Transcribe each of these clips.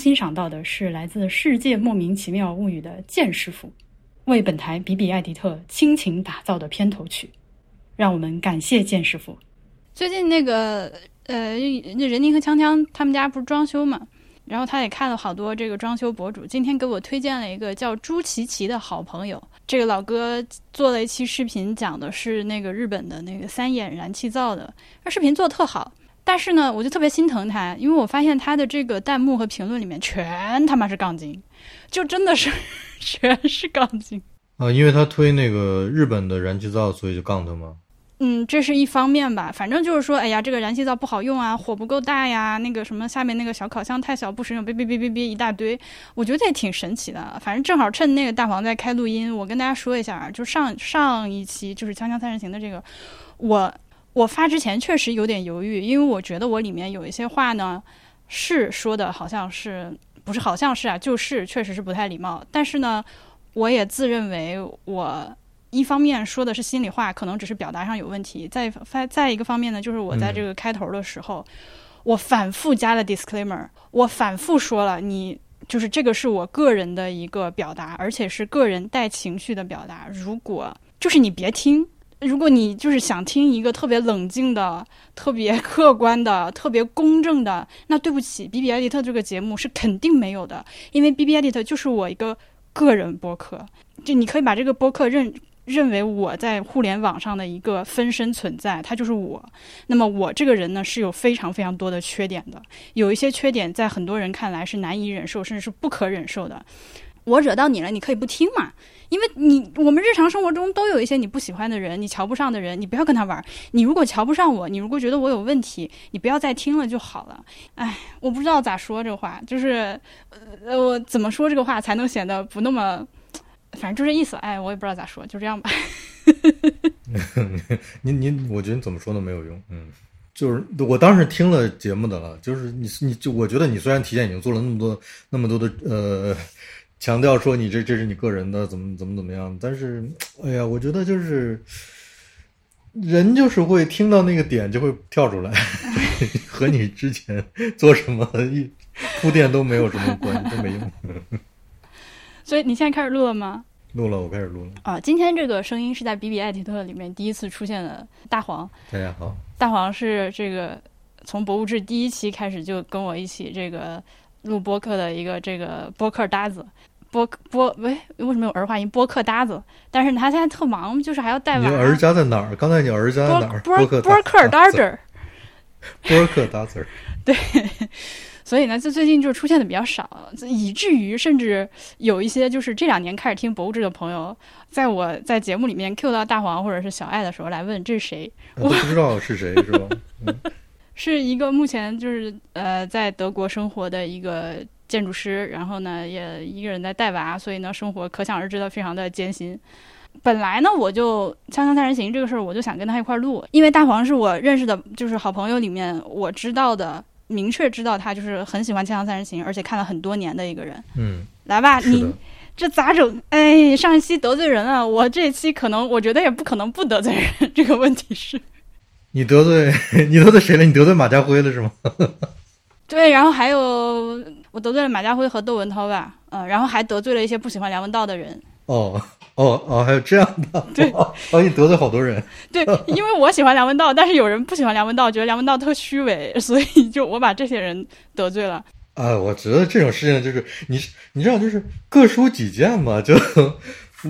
欣赏到的是来自《世界莫名其妙物语》的剑师傅为本台比比艾迪特倾情打造的片头曲，让我们感谢剑师傅。最近那个呃，那任宁和锵锵他们家不是装修嘛，然后他也看了好多这个装修博主，今天给我推荐了一个叫朱琪琪的好朋友。这个老哥做了一期视频，讲的是那个日本的那个三眼燃气灶的，那视频做的特好。但是呢，我就特别心疼他，因为我发现他的这个弹幕和评论里面全他妈是杠精，就真的是 全是杠精。啊，因为他推那个日本的燃气灶，所以就杠他吗？嗯，这是一方面吧，反正就是说，哎呀，这个燃气灶不好用啊，火不够大呀，那个什么下面那个小烤箱太小不实用，哔哔哔哔哔一大堆，我觉得也挺神奇的。反正正好趁那个大黄在开录音，我跟大家说一下，就上上一期就是《锵锵三人行》的这个，我我发之前确实有点犹豫，因为我觉得我里面有一些话呢是说的好像是不是好像是啊，就是确实是不太礼貌，但是呢，我也自认为我。一方面说的是心里话，可能只是表达上有问题；再再再一个方面呢，就是我在这个开头的时候，我反复加了 disclaimer，我反复说了，你就是这个是我个人的一个表达，而且是个人带情绪的表达。如果就是你别听，如果你就是想听一个特别冷静的、特别客观的、特别公正的，那对不起，B B Edit 这个节目是肯定没有的，因为 B B Edit 就是我一个个人播客，就你可以把这个播客认。认为我在互联网上的一个分身存在，他就是我。那么我这个人呢，是有非常非常多的缺点的。有一些缺点在很多人看来是难以忍受，甚至是不可忍受的。我惹到你了，你可以不听嘛？因为你我们日常生活中都有一些你不喜欢的人，你瞧不上的人，你不要跟他玩。你如果瞧不上我，你如果觉得我有问题，你不要再听了就好了。哎，我不知道咋说这话，就是呃，我怎么说这个话才能显得不那么。反正就这意思，哎，我也不知道咋说，就这样吧。您您，我觉得你怎么说都没有用，嗯，就是我当时听了节目的了，就是你你就我觉得你虽然提前已经做了那么多那么多的呃强调说你这这是你个人的怎么怎么怎么样，但是哎呀，我觉得就是人就是会听到那个点就会跳出来，和你之前做什么一铺垫都没有什么关系，都没用。所以你现在开始录了吗？录了，我开始录了。啊，今天这个声音是在 B B 艾迪特里面第一次出现的。大黄，大家好。大黄是这个从博物志第一期开始就跟我一起这个录播客的一个这个播客搭子。播播喂，为什么有儿化音？播客搭子。但是他现在特忙，就是还要带娃。你儿家在哪儿？刚才你儿家在哪儿？播客 播客搭子。播客搭子。对。所以呢，就最近就出现的比较少，以至于甚至有一些就是这两年开始听博物志的朋友，在我在节目里面 Q 到大黄或者是小爱的时候来问这是谁，我都不知道是谁，是吧？是一个目前就是呃在德国生活的一个建筑师，然后呢也一个人在带娃，所以呢生活可想而知的非常的艰辛。本来呢我就《锵锵三人行》这个事儿，我就想跟他一块儿录，因为大黄是我认识的，就是好朋友里面我知道的。明确知道他就是很喜欢《锵锵三人行》，而且看了很多年的一个人。嗯，来吧，你这咋整？哎，上一期得罪人了，我这期可能我觉得也不可能不得罪人。这个问题是，你得罪 你得罪谁了？你得罪马家辉了是吗？对，然后还有我得罪了马家辉和窦文涛吧，嗯，然后还得罪了一些不喜欢梁文道的人。哦。哦哦，还有这样的，对，哦，你得罪好多人，对，因为我喜欢梁文道，但是有人不喜欢梁文道，觉得梁文道特虚伪，所以就我把这些人得罪了。啊，我觉得这种事情就是你，你知道，就是各抒己见嘛，就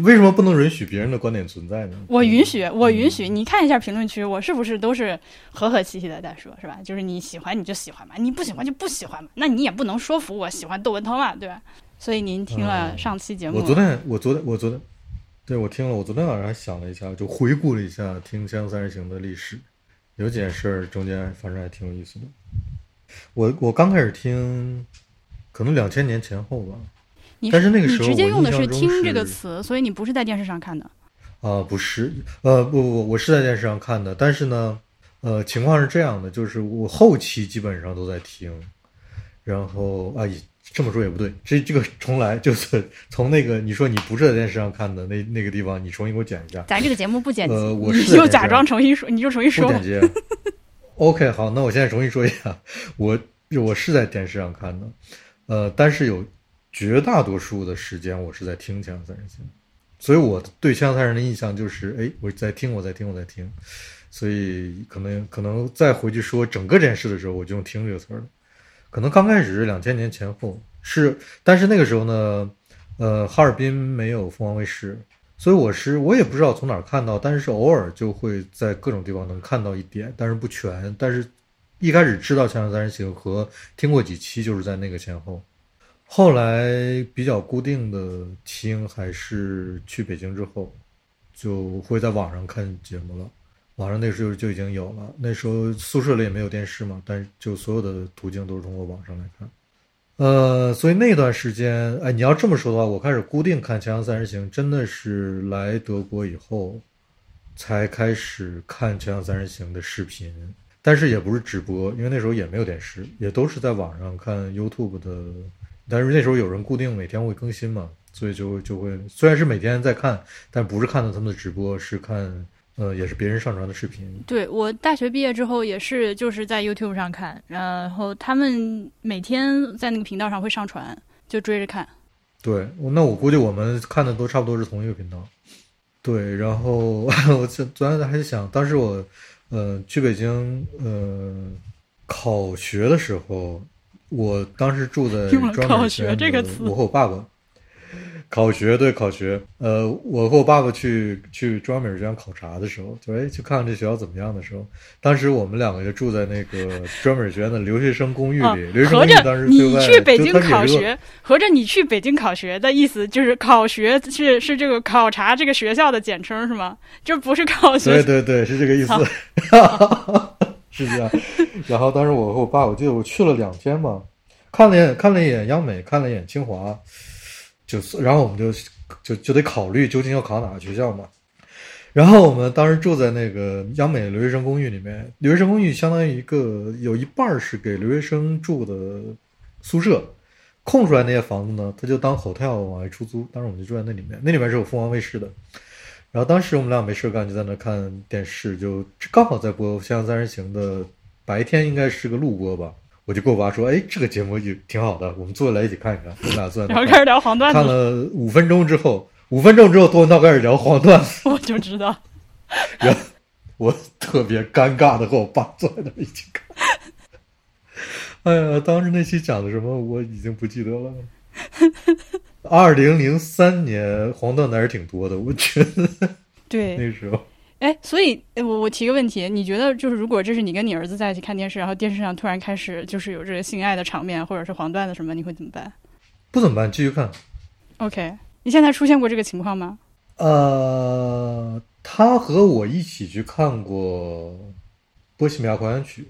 为什么不能允许别人的观点存在呢？我允许，我允许，你看一下评论区，我是不是都是和和气气的在说，是吧？就是你喜欢你就喜欢嘛，你不喜欢就不喜欢嘛，那你也不能说服我喜欢窦文涛嘛，对吧？所以您听了上期节目，我昨天，我昨天，我昨天。对，我听了，我昨天晚上还想了一下，就回顾了一下《听锵锵三人行》的历史，有几件事儿中间反正还挺有意思的。我我刚开始听，可能两千年前后吧，但是那个时候你直接用的是“听”这个词，所以你不是在电视上看的。啊，不是，呃，不不不，我是在电视上看的，但是呢，呃，情况是这样的，就是我后期基本上都在听，然后啊，也这么说也不对，这这个重来，就是从那个你说你不是在电视上看的那那个地方，你重新给我剪一下。咱这个节目不剪辑，呃 我你就假装重新说，你就重新说不。剪接。OK，好，那我现在重新说一下，我我是在电视上看的，呃，但是有绝大多数的时间我是在听《锵锵三人行》，所以我对《锵锵三人》的印象就是，哎，我在听，我在听，我在听，所以可能可能再回去说整个这件事的时候，我就用“听”这个词儿了。可能刚开始是两千年前后是，但是那个时候呢，呃，哈尔滨没有凤凰卫视，所以我是我也不知道从哪儿看到，但是偶尔就会在各种地方能看到一点，但是不全。但是一开始知道《锵锵三人行》和听过几期，就是在那个前后。后来比较固定的听还是去北京之后，就会在网上看节目了。网上那时候就已经有了，那时候宿舍里也没有电视嘛，但就所有的途径都是通过网上来看。呃，所以那段时间，哎，你要这么说的话，我开始固定看《锵锵三人行》，真的是来德国以后才开始看《锵锵三人行》的视频，但是也不是直播，因为那时候也没有电视，也都是在网上看 YouTube 的。但是那时候有人固定每天会更新嘛，所以就就会虽然是每天在看，但不是看到他们的直播，是看呃也是别人上传的视频。对我大学毕业之后也是就是在 YouTube 上看，然后他们每天在那个频道上会上传，就追着看。对，那我估计我们看的都差不多是同一个频道。对，然后 我昨昨天还在想，当时我呃去北京呃考学的时候，我当时住在专考学门学这个词我和我爸爸。考学对考学，呃，我和我爸爸去去中央美术学院考察的时候，就哎去看看这学校怎么样的时候，当时我们两个就住在那个 专门学院的留学生公寓里，啊留学生公寓当时你去北京考学，合着你去北京考学的意思就是考学是是这个考察这个学校的简称是吗？就不是考学对对对，是这个意思，是这样。然后当时我和我爸，我记得我去了两天嘛，看了一眼看了一眼央美，看了一眼清华，就然后我们就就就得考虑究竟要考哪个学校嘛。然后我们当时住在那个央美留学生公寓里面，留学生公寓相当于一个有一半是给留学生住的宿舍，空出来那些房子呢，他就当 hotel 往外出租。当时我们就住在那里面，那里面是有凤凰卫视的。然后当时我们俩没事干，就在那看电视，就刚好在播《锵锵三人行》的白天，应该是个录播吧。我就跟我爸说：“哎，这个节目也挺好的，我们坐下来一起看一看。”我们俩坐在那然后开始聊黄段子看，了五分钟之后，五分钟之后，窦文涛开始聊黄段子，我就知道。然后我特别尴尬的和我爸坐在那儿一起看。哎呀，当时那期讲的什么我已经不记得了。二零零三年黄段子还是挺多的，我觉得对，那时候。哎，所以呃我我提个问题，你觉得就是如果这是你跟你儿子在一起看电视，然后电视上突然开始就是有这个性爱的场面，或者是黄段子什么，你会怎么办不怎么办？继续看。？OK，你现在出现过这个情况吗？呃，他和我一起去看过《波西米亚狂想曲》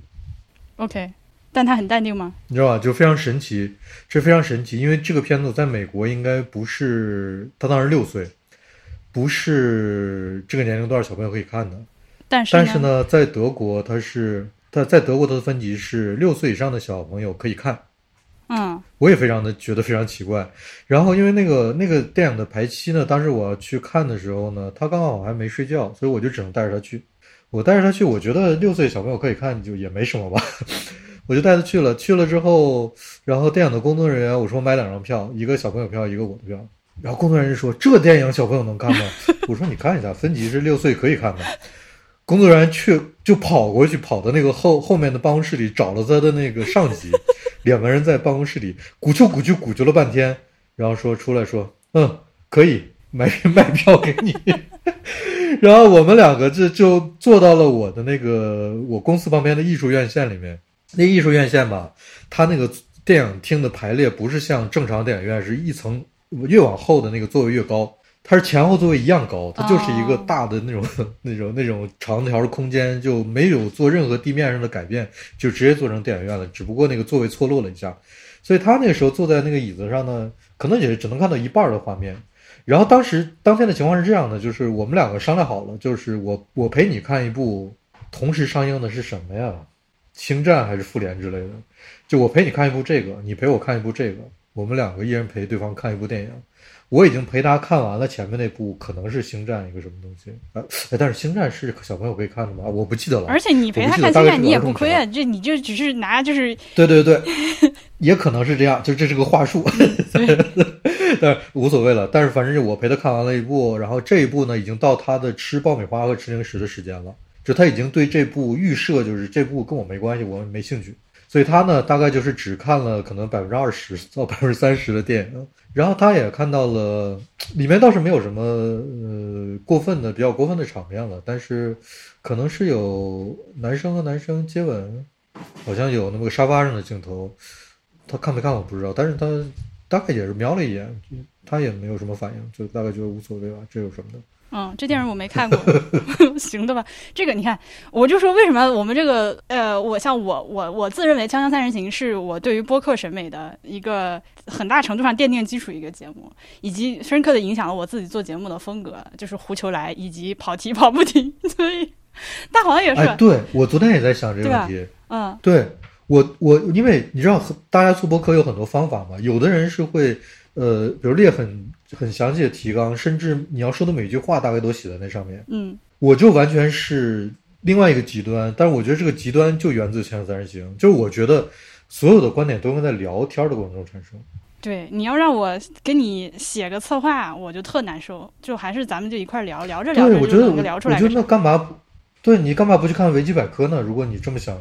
，OK，但他很淡定吗？你知道吧？就非常神奇，这非常神奇，因为这个片子在美国应该不是他当时六岁，不是这个年龄段小朋友可以看的。但是但是，呢，在德国，它是它在德国它的分级是六岁以上的小朋友可以看。嗯我也非常的觉得非常奇怪。然后因为那个那个电影的排期呢，当时我要去看的时候呢，他刚好还没睡觉，所以我就只能带着他去。我带着他去，我觉得六岁小朋友可以看，就也没什么吧。我就带他去了，去了之后，然后电影的工作人员我说买两张票，一个小朋友票，一个我的票。然后工作人员说这电影小朋友能看吗？我说你看一下，分级是六岁可以看的。工作人员去就跑过去，跑到那个后后面的办公室里找了他的那个上级，两个人在办公室里鼓秋鼓秋鼓秋了半天，然后说出来说，嗯，可以买 卖票给你。然后我们两个就就坐到了我的那个我公司旁边的艺术院线里面。那艺术院线吧，它那个电影厅的排列不是像正常电影院是一层越往后的那个座位越高，它是前后座位一样高，它就是一个哦大的那种、那种那种长条的空间，就没有做任何地面上的改变，就直接做成电影院了。只不过那个座位错落了一下，所以他那个时候坐在那个椅子上呢，可能也只能看到一半的画面。然后当时当天的情况是这样的，就是我们两个商量好了，就是我我陪你看一部同时上映的是什么呀？星战还是复联之类的？就我陪你看一部这个，你陪我看一部这个，我们两个一人陪对方看一部电影。我已经陪他看完了前面那部，可能是星战一个什么东西啊？哎，但是星战是小朋友可以看的吗？我不记得了。而且你陪他看星战，你也不亏啊，这你就只是拿就是对对对，也可能是这样，就这是个话术，但无所谓了。但是反正我陪他看完了一部，然后这一部呢，已经到他的吃爆米花和吃零食的时间了，就他已经对这部预设就是这部跟我没关系，我没兴趣，所以他呢大概就是只看了可能百分之二十到百分之三十的电影。然后他也看到了，里面倒是没有什么呃过分的、比较过分的场面了，但是可能是有男生和男生接吻，好像有那么个沙发上的镜头，他看没看我不知道，但是他大概也是瞄了一眼，他也没有什么反应，就大概觉得无所谓吧，这有什么的。嗯，这电影我没看过，行的吧？这个你看，我就说为什么我们这个呃，我像我我我自认为《锵锵三人行》是我对于播客审美的一个很大程度上奠定基础一个节目，以及深刻的影响了我自己做节目的风格，就是胡球来以及跑题跑不停。所以大黄也是，哎，对我昨天也在想这个问题，嗯，对我我因为你知道大家做播客有很多方法嘛，有的人是会呃，比如列很。很详细的提纲，甚至你要说的每一句话大概都写在那上面。嗯，我就完全是另外一个极端，但是我觉得这个极端就源自《锵锵三人行》，就是我觉得所有的观点都应该在聊天的过程中产生。对，你要让我给你写个策划，我就特难受。就还是咱们就一块聊聊着聊着就能聊出来。我觉得那干嘛？对你干嘛不去看维基百科呢？如果你这么想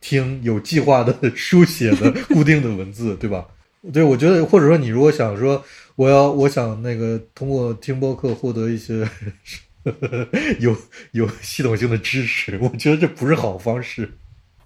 听有计划的 书写的固定的文字，对吧？对，我觉得或者说你如果想说。我要，我想那个通过听播客获得一些 有有系统性的支持，我觉得这不是好方式。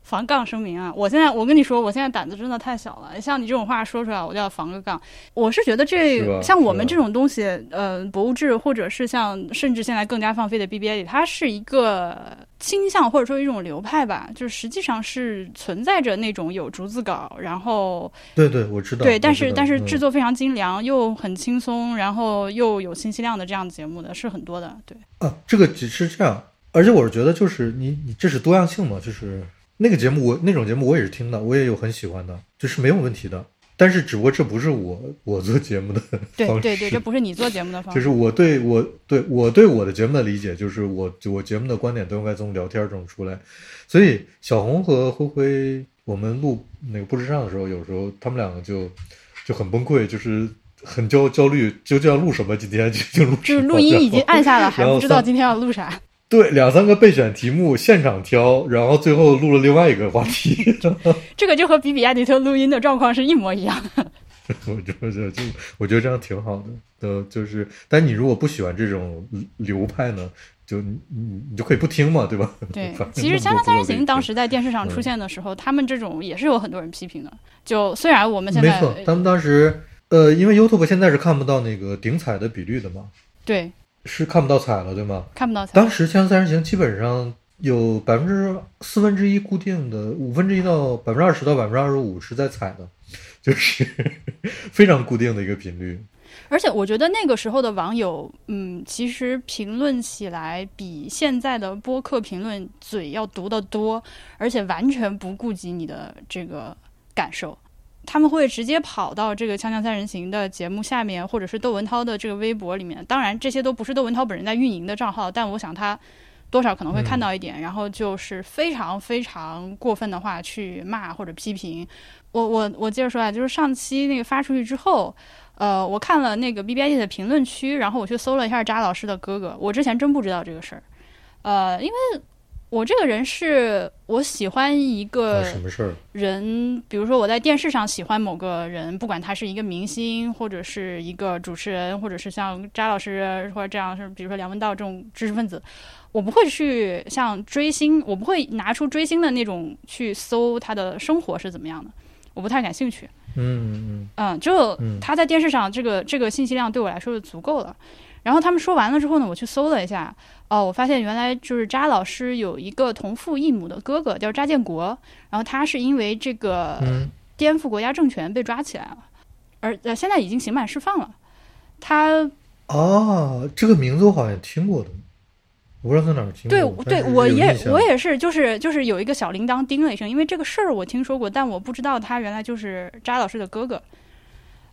防杠声明啊！我现在我跟你说，我现在胆子真的太小了。像你这种话说出来，我就要防个杠。我是觉得这像我们这种东西，呃，博物志或者是像甚至现在更加放飞的 B B A 里，它是一个倾向或者说一种流派吧，就是实际上是存在着那种有逐字稿，然后对对，我知道。对，但是但是制作非常精良，又很轻松，然后又有信息量的这样的节目的是很多的。对啊，这个只是这样，而且我是觉得就是你你这是多样性嘛，就是。那个节目我那种节目我也是听的，我也有很喜欢的，就是没有问题的。但是只不过这不是我我做节目的方式，对对对，这不是你做节目的方式。就是我对我对我对我的节目的理解，就是我我节目的观点都应该从聊天中出来。所以小红和灰灰，我们录那个不时尚的时候，有时候他们两个就就很崩溃，就是很焦焦虑，究竟要录什么？今天就就录就是录音已经按下了，还不知道今天要录啥。对，两三个备选题目现场挑，然后最后录了另外一个话题。这个就和比比亚迪特录音的状况是一模一样。我觉得就我觉得这样挺好的。呃，就是，但你如果不喜欢这种流派呢，就你你就可以不听嘛，对吧？对，其实《锵锵三人行》当时在电视上出现的时候，他们这种也是有很多人批评的。就虽然我们现在没错，他们当时呃，因为 YouTube 现在是看不到那个顶彩的比率的嘛。对。是看不到彩了，对吗？看不到彩。当时《锵锵三人行》基本上有百分之四分之一固定的，五分之一到百分之二十到百分之二十五是在彩的，就是非常固定的一个频率。而且我觉得那个时候的网友，嗯，其实评论起来比现在的播客评论嘴要毒得多，而且完全不顾及你的这个感受。他们会直接跑到这个《锵锵三人行》的节目下面，或者是窦文涛的这个微博里面。当然，这些都不是窦文涛本人在运营的账号，但我想他多少可能会看到一点，然后就是非常非常过分的话去骂或者批评。我我我接着说啊，就是上期那个发出去之后，呃，我看了那个 B B I D 的评论区，然后我去搜了一下扎老师的哥哥，我之前真不知道这个事儿，呃，因为。我这个人是我喜欢一个什么事儿人，比如说我在电视上喜欢某个人，不管他是一个明星，或者是一个主持人，或者是像扎老师或者这样是，比如说梁文道这种知识分子，我不会去像追星，我不会拿出追星的那种去搜他的生活是怎么样的，我不太感兴趣。嗯嗯嗯，就他在电视上这个这个信息量对我来说是足够了。然后他们说完了之后呢，我去搜了一下。哦，我发现原来就是扎老师有一个同父异母的哥哥叫扎建国，然后他是因为这个颠覆国家政权被抓起来了，而呃现在已经刑满释放了。他哦，这个名字我好像听过的。我不知道在哪儿听对过，对，我也我也是，就是就是有一个小铃铛叮了一声，因为这个事儿我听说过，但我不知道他原来就是扎老师的哥哥。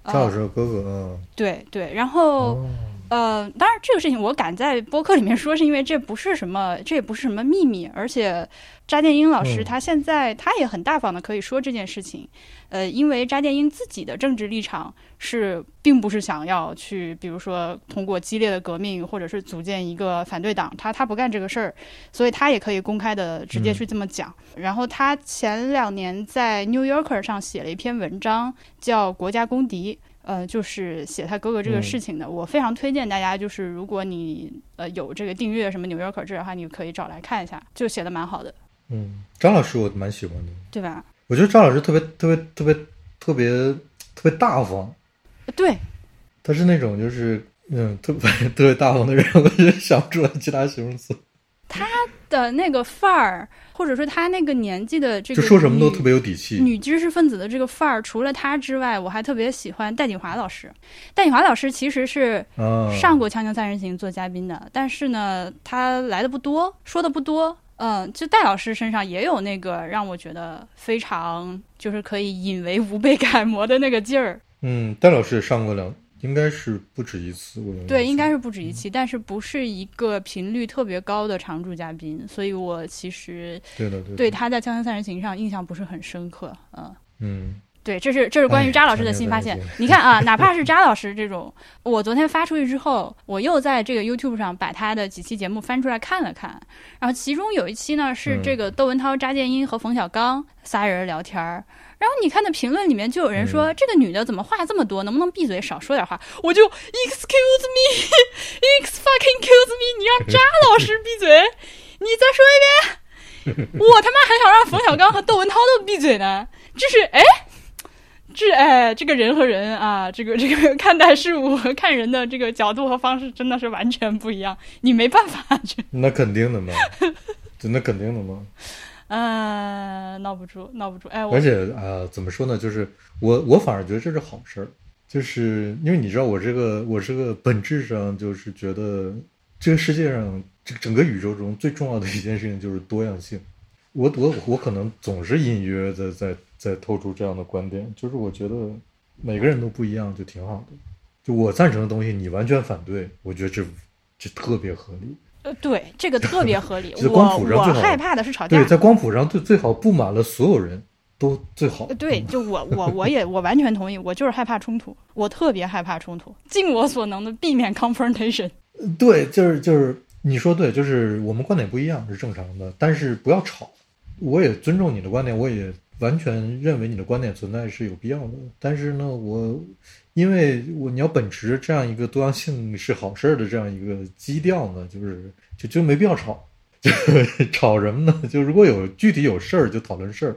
扎老呃师的哥哥，嗯，对对，然后、哦，呃，当然这个事情我敢在播客里面说，是因为这不是什么，这也不是什么秘密，而且扎电英老师嗯他现在他也很大方的可以说这件事情，呃，因为扎电英自己的政治立场是并不是想要去，比如说通过激烈的革命或者是组建一个反对党，他他不干这个事儿，所以他也可以公开的直接嗯去这么讲。然后他前两年在《New Yorker》上写了一篇文章，叫《国家公敌》。呃，就是写他哥哥这个嗯。事情的，我非常推荐大家，就是如果你呃有这个订阅什么《纽约客》这的话，你可以找来看一下，就写的蛮好的，嗯，张老师我蛮喜欢的，对吧？我觉得张老师特别特别特别特别特别大方，对，他是那种就是嗯特别 特别大方的人，我就想不出来其他形容词，的那个范儿，或者说他那个年纪的这个就说什么都特别有底气。女知识分子的这个范儿，除了他之外，我还特别喜欢戴锦华老师。戴锦华老师其实是啊，上过《锵锵三人行》做嘉宾的，但是呢，他来的不多，说的不多。嗯，就戴老师身上也有那个让我觉得非常就是可以引为吾辈楷模的那个劲儿。嗯，戴老师也上过两，应该是不止一次，我有对，应该是不止一期，但是不是一个频率特别高的常驻嘉宾，所以我其实对的对对他在《锵锵三人行》上印象不是很深刻。嗯，嗯对，这是这是关于哎扎老师的新发现。你看啊，哪怕是扎老师这种，我昨天发出去之后，我又在这个 YouTube 上把他的几期节目翻出来看了看，然后其中有一期呢是嗯这个窦文涛、扎建英和冯小刚仨人聊天儿。然后你看那评论里面就有人说、嗯这个女的怎么话这么多，能不能闭嘴少说点话？我就 Excuse me，Ex fucking excuse me，你让扎老师闭嘴，你再说一遍。我他妈还想让冯小刚和窦文涛都闭嘴呢，这是哎，这哎，这个人和人啊，这个这个 看待事物和看人的这个角度和方式真的是完全不一样，你没办法这，那肯定的嘛，对那肯定的嘛。呃，闹不住，闹不住，哎，我而且啊、怎么说呢？就是我我反而觉得这是好事儿，就是因为你知道我这个我这个本质上就是觉得这个世界上这整个宇宙中最重要的一件事情就是多样性。我我我可能总是隐约在在在透出这样的观点，就是我觉得每个人都不一样就挺好的。就我赞成的东西，你完全反对，我觉得这这特别合理。呃，对，这个特别合理。这光我谱上最好我害怕的是吵架对，。在光谱上最最好布满了所有人都最好呃。对，就我我我也我完全同意，我就是害怕冲突，我特别害怕冲突，尽我所能的避免 confrontation。对，就是就是你说对，就是我们观点不一样是正常的，但是不要吵。我也尊重你的观点，我也完全认为你的观点存在是有必要的。但是呢，我因为我你要本持这样一个多样性是好事儿的这样一个基调呢，就是就就没必要吵。就 吵什么呢？就如果有具体有事儿就讨论事儿，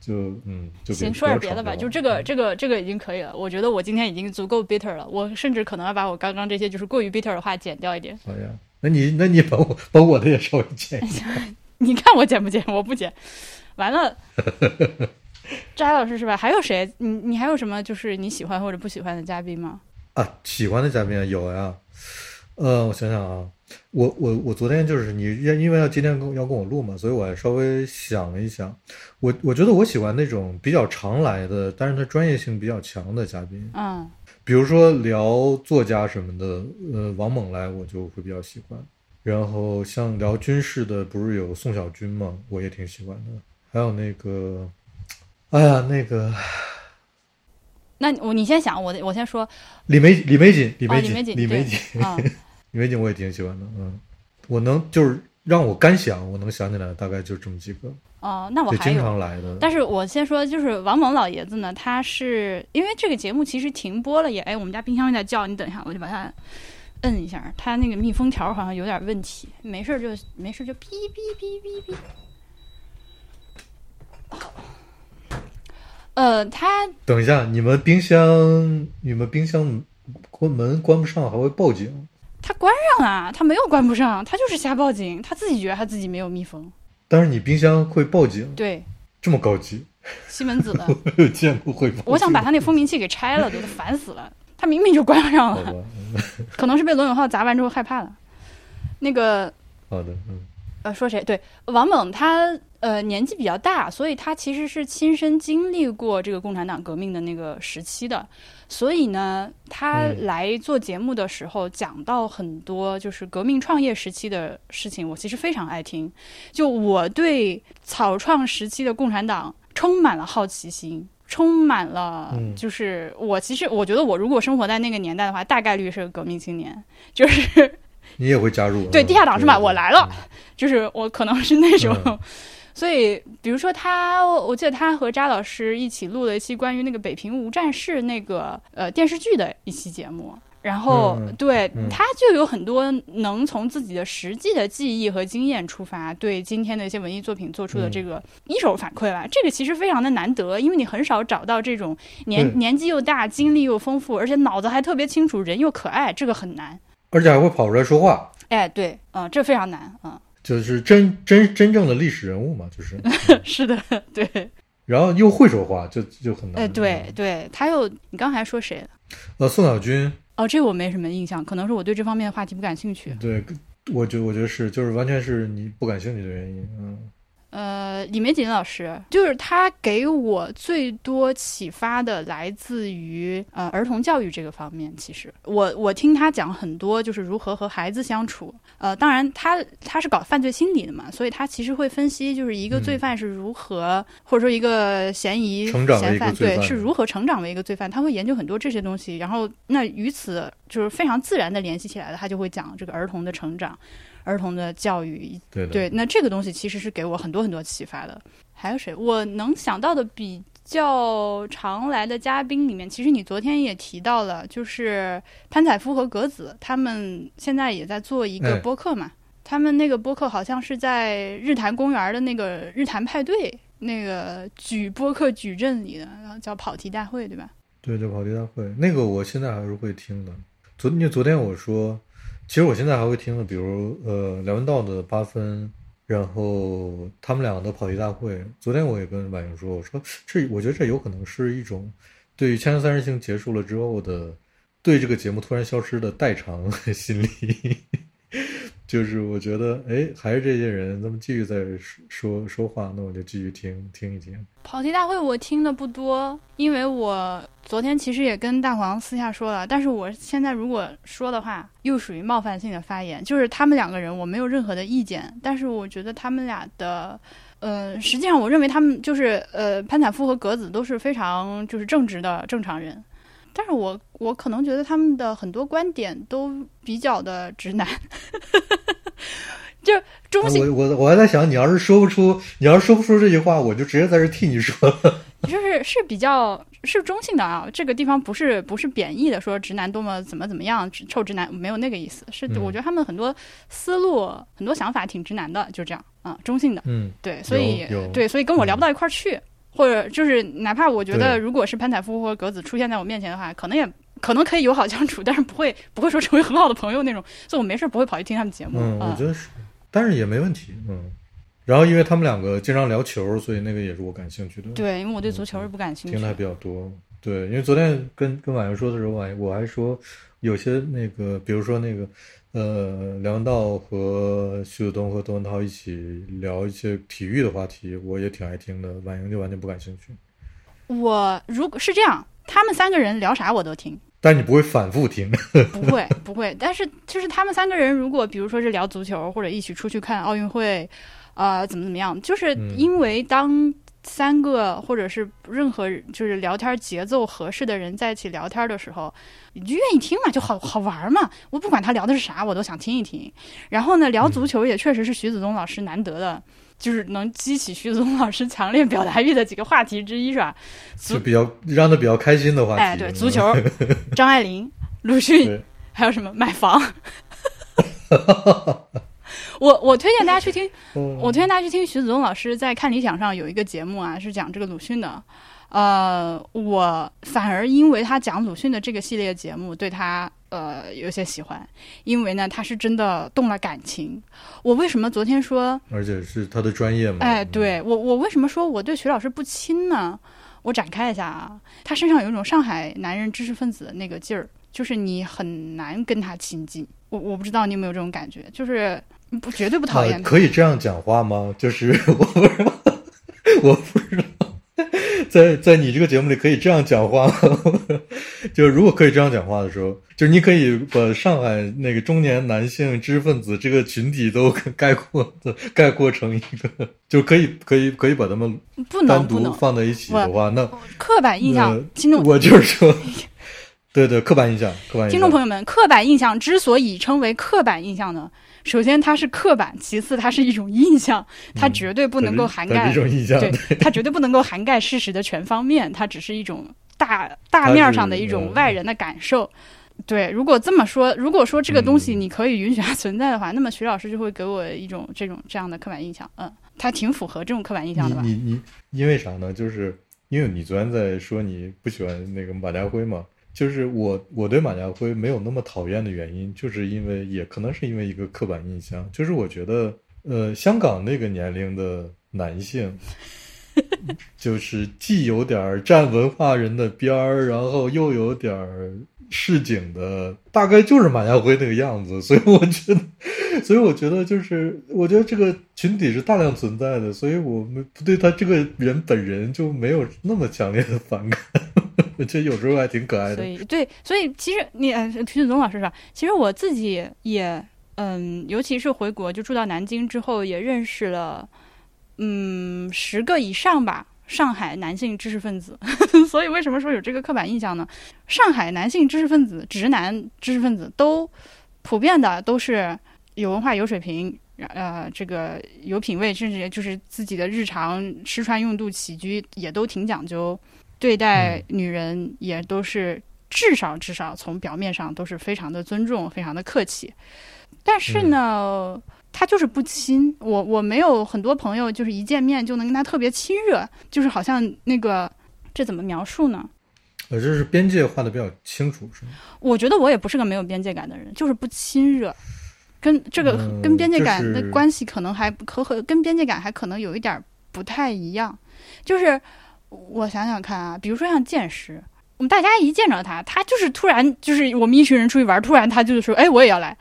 就嗯就别行，说点别的吧，就这个这个这个已经可以了。我觉得我今天已经足够 bitter 了，我甚至可能要把我刚刚这些就是过于 bitter 的话剪掉一点。好呀。那你那你把我把我的也稍微剪一下。你看我剪不剪？我不剪。完了，扎老师是吧？还有谁？你你还有什么就是你喜欢或者不喜欢的嘉宾吗？啊，喜欢的嘉宾啊有呀，呃，我想想啊，我我我昨天就是你因因为要今天跟要跟我录嘛，所以我还稍微想了一想，我我觉得我喜欢那种比较常来的，但是他专业性比较强的嘉宾，嗯比如说聊作家什么的，呃，王猛来我就会比较喜欢，然后像聊军事的，不是有宋小军嘛，我也挺喜欢的，还有那个，哎呀，那个那我你先想，我我先说。李梅李梅锦，李啊，梅锦，李梅锦，李梅对锦。啊，李梅锦我也挺喜欢的，嗯，我能就是让我干想，我能想起来大概就这么几个，哦，那我还经。常来的。但是我先说，就是王蒙老爷子呢，他是因为这个节目其实停播了也，哎，我们家冰箱又在叫，你等一下，我就把它摁一下，它那个密封条好像有点问题，没事就没事就哔哔哔哔哔。呃，他等一下，你们冰箱，你们冰箱关门关不上还会报警？他关上了，他没有关不上，他就是瞎报警，他自己觉得他自己没有密封。但是你冰箱会报警，对，这么高级，西门子的，我没有见过会。我想把他那蜂鸣器给拆了，都烦死了。他明明就关上了，可能是被罗永浩砸完之后害怕了。那个好的，嗯呃，说谁？对，王猛他呃年纪比较大，所以他其实是亲身经历过这个共产党革命的那个时期的，所以呢，他嗯来做节目的时候讲到很多就是革命创业时期的事情，我其实非常爱听。就我对草创时期的共产党充满了好奇心。充满了，嗯就是我其实我觉得我如果生活在那个年代的话，大概率是个革命青年，就是你也会加入？对嗯地下党是吧我来了，就是我可能是那种，嗯 所以比如说他，我记得他和扎老师一起录了一期关于那个北平无战事那个呃电视剧的一期节目。然后，对嗯他就有很多能从自己的实际的记忆和经验出发，对今天的一些文艺作品做出的嗯这个一手反馈吧。这个其实非常的难得，因为你很少找到这种年年纪又大、经历又丰富，而且脑子还特别清楚、人又可爱，这个很难。而且还会跑出来说话，哎，对，嗯、这非常难，嗯。就是真真真正的历史人物嘛，就是，是的，对，然后又会说话，就就很难。哎，对对，他又，你刚才说谁了？呃，宋小军，哦，这我没什么印象，可能是我对这方面的话题不感兴趣。对，我觉我觉得是，就是完全是你不感兴趣的原因，嗯呃，李玫瑾老师，就是他给我最多启发的来自于呃儿童教育这个方面。其实我我听他讲很多，就是如何和孩子相处。呃，当然他他是搞犯罪心理的嘛，所以他其实会分析，就是一个罪犯是如何，或者说一个嫌疑成长嫌犯对是如何成长为一个罪犯，他会研究很多这些东西。然后那与此就是非常自然的联系起来的，他就会讲这个儿童的成长。儿童的教育，对，对，那这个东西其实是给我很多很多启发的。还有谁？我能想到的比较常来的嘉宾里面，其实你昨天也提到了，就是潘采夫和格子，他们现在也在做一个哎播客嘛。他们那个播客好像是在日坛公园的那个日坛派对那个举播客矩阵里的，然后叫跑题大会，对吧？对对，跑题大会那个我现在还是会听的。昨因为昨天我说，其实我现在还会听的，比如呃梁文道的八分，然后他们两个的跑题大会。昨天我也跟婉莹说，我说这我觉得这有可能是一种对于《锵锵三人行》结束了之后的对这个节目突然消失的代偿心理。就是我觉得，哎，还是这些人，他们继续在说说话，那我就继续听听一听。跑题大会我听的不多，因为我昨天其实也跟大黄私下说了，但是我现在如果说的话，又属于冒犯性的发言，就是他们两个人我没有任何的意见，但是我觉得他们俩的。呃，实际上，我认为他们就是呃，潘采夫和格子都是非常就是正直的正常人，但是我我可能觉得他们的很多观点都比较的直男，就中性我我我还在想，你要是说不出，你要是说不出这句话，我就直接在这替你说。了。就是是比较是中性的啊，这个地方不是不是贬义的，说直男多么怎么怎么样，直臭直男没有那个意思，是嗯。我觉得他们很多思路、很多想法挺直男的，就这样啊，中性的，嗯，对，所以对，所以跟我聊不到一块儿去，或者就是哪怕我觉得如果是潘采夫或格子出现在我面前的话，可能也可能可以友好相处，但是不会不会说成为很好的朋友那种，所以我没事不会跑去听他们节目嗯，啊我觉得是，但是也没问题。嗯，然后因为他们两个经常聊球，所以那个也是我感兴趣的，对，因为我对足球是不感兴趣的听的还比较多。对，因为昨天跟跟婉莹说的时候，我还我还说有些那个，比如说那个呃，梁文道和徐子东和窦文涛一起聊一些体育的话题，我也挺爱听的。婉莹就完全不感兴趣，我如果是这样，他们三个人聊啥我都听。但你不会反复听。不会，不会。但是就是他们三个人，如果比如说是聊足球，或者一起出去看奥运会，呃，怎么怎么样，就是嗯因为当三个或者是任何就是聊天节奏合适的人在一起聊天的时候，你就愿意听嘛，就好好玩嘛。我不管他聊的是啥，我都想听一听。然后呢，聊足球也确实是徐子东老师难得的。就是能激起徐子东老师强烈表达欲的几个话题之一，是吧？足就比较让他比较开心的话题。哎，对，嗯足球，张爱玲、鲁迅，还有什么买房。我我推荐大家去听，嗯我推荐大家去听徐子东老师在看理想上有一个节目啊，是讲这个鲁迅的。呃，我反而因为他讲鲁迅的这个系列节目，对他呃有些喜欢，因为呢他是真的动了感情。我为什么昨天说而且是他的专业嘛。哎，嗯，对我，我为什么说我对徐老师不亲呢？我展开一下啊，他身上有一种上海男人知识分子的那个劲儿，就是你很难跟他亲近。我我不知道你有没有这种感觉，就是不绝对不讨厌。可以这样讲话吗？就是 我不知道，我不知道，在在你这个节目里可以这样讲话吗？就是如果可以这样讲话的时候，就是你可以把上海那个中年男性知识分子这个群体都概括的概括成一个，就可以可以可以把他们不能单不能独放在一起的话，那刻板印象呃，听众我就是说，对对，刻板印象，刻板印象，听众朋友们，刻板印象之所以称为刻板印象呢，首先它是刻板，其次它是一种印象，它绝对不能够涵盖一种印象，对，它绝对不能够涵盖事实的全方面，它只是一种大大面上的一种嗯外人的感受。对，如果这么说，如果说这个东西嗯你可以允许它存在的话，那么徐老师就会给我一种这种这样的刻板印象。嗯，他挺符合这种刻板印象的吧？你你你，因为啥呢？就是因为你昨天在说你不喜欢那个马家辉嘛，就是我我对马家辉没有那么讨厌的原因，就是因为也可能是因为一个刻板印象，就是我觉得呃，香港那个年龄的男性。就是既有点儿占文化人的边儿，然后又有点市井的，大概就是马家辉那个样子，所以我觉得，所以我觉得就是，我觉得这个群体是大量存在的，所以我们对他这个人本人就没有那么强烈的反感，我觉得有时候还挺可爱的。所以对，所以其实你呃，徐子东老师说，其实我自己也嗯，尤其是回国就住到南京之后，也认识了嗯十个以上吧。上海男性知识分子，所以为什么说有这个刻板印象呢？上海男性知识分子、直男知识分子都普遍的都是有文化、有水平，呃，这个有品位，甚至就是自己的日常吃穿用度、起居也都挺讲究，对待女人也都是至少至少从表面上都是非常的尊重、非常的客气。但是呢，他就是不亲。我我没有很多朋友，就是一见面就能跟他特别亲热，就是好像那个这怎么描述呢？呃，这是边界画的比较清楚，是吗？我觉得我也不是个没有边界感的人，就是不亲热。跟这个、嗯跟边界感的关系可能还和和跟边界感还可能有一点不太一样。就是我想想看啊，比如说像剑师，我们大家一见着他，他就是突然就是我们一群人出去玩，突然他就是说，哎，我也要来。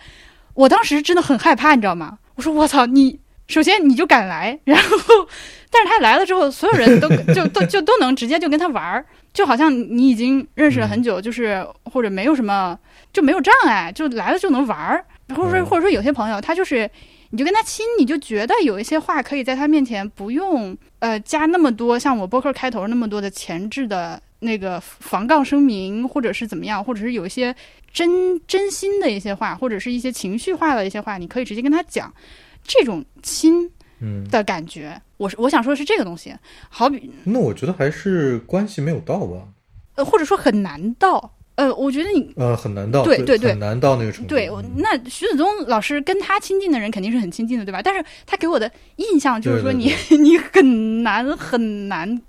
我当时真的很害怕，你知道吗？我说我操，你首先你就敢来，然后，但是他来了之后，所有人都就都就都能直接就跟他玩儿，就好像你已经认识了很久，就是或者没有什么就没有障碍，就来了就能玩儿，或者说嗯或者说有些朋友他就是。你就跟他亲，你就觉得有一些话可以在他面前不用呃加那么多，像我播客开头那么多的前置的那个防杠声明，或者是怎么样，或者是有一些真真心的一些话，或者是一些情绪化的一些话，你可以直接跟他讲，这种亲嗯，的感觉，我是我想说的是这个东西，好比那我觉得还是关系没有到吧，呃或者说很难到，呃，我觉得你呃，很难到，对对对很难到那个程度。对，那徐子东老师跟他亲近的人肯定是很亲近的，对吧？但是他给我的印象就是说对你 你很难很难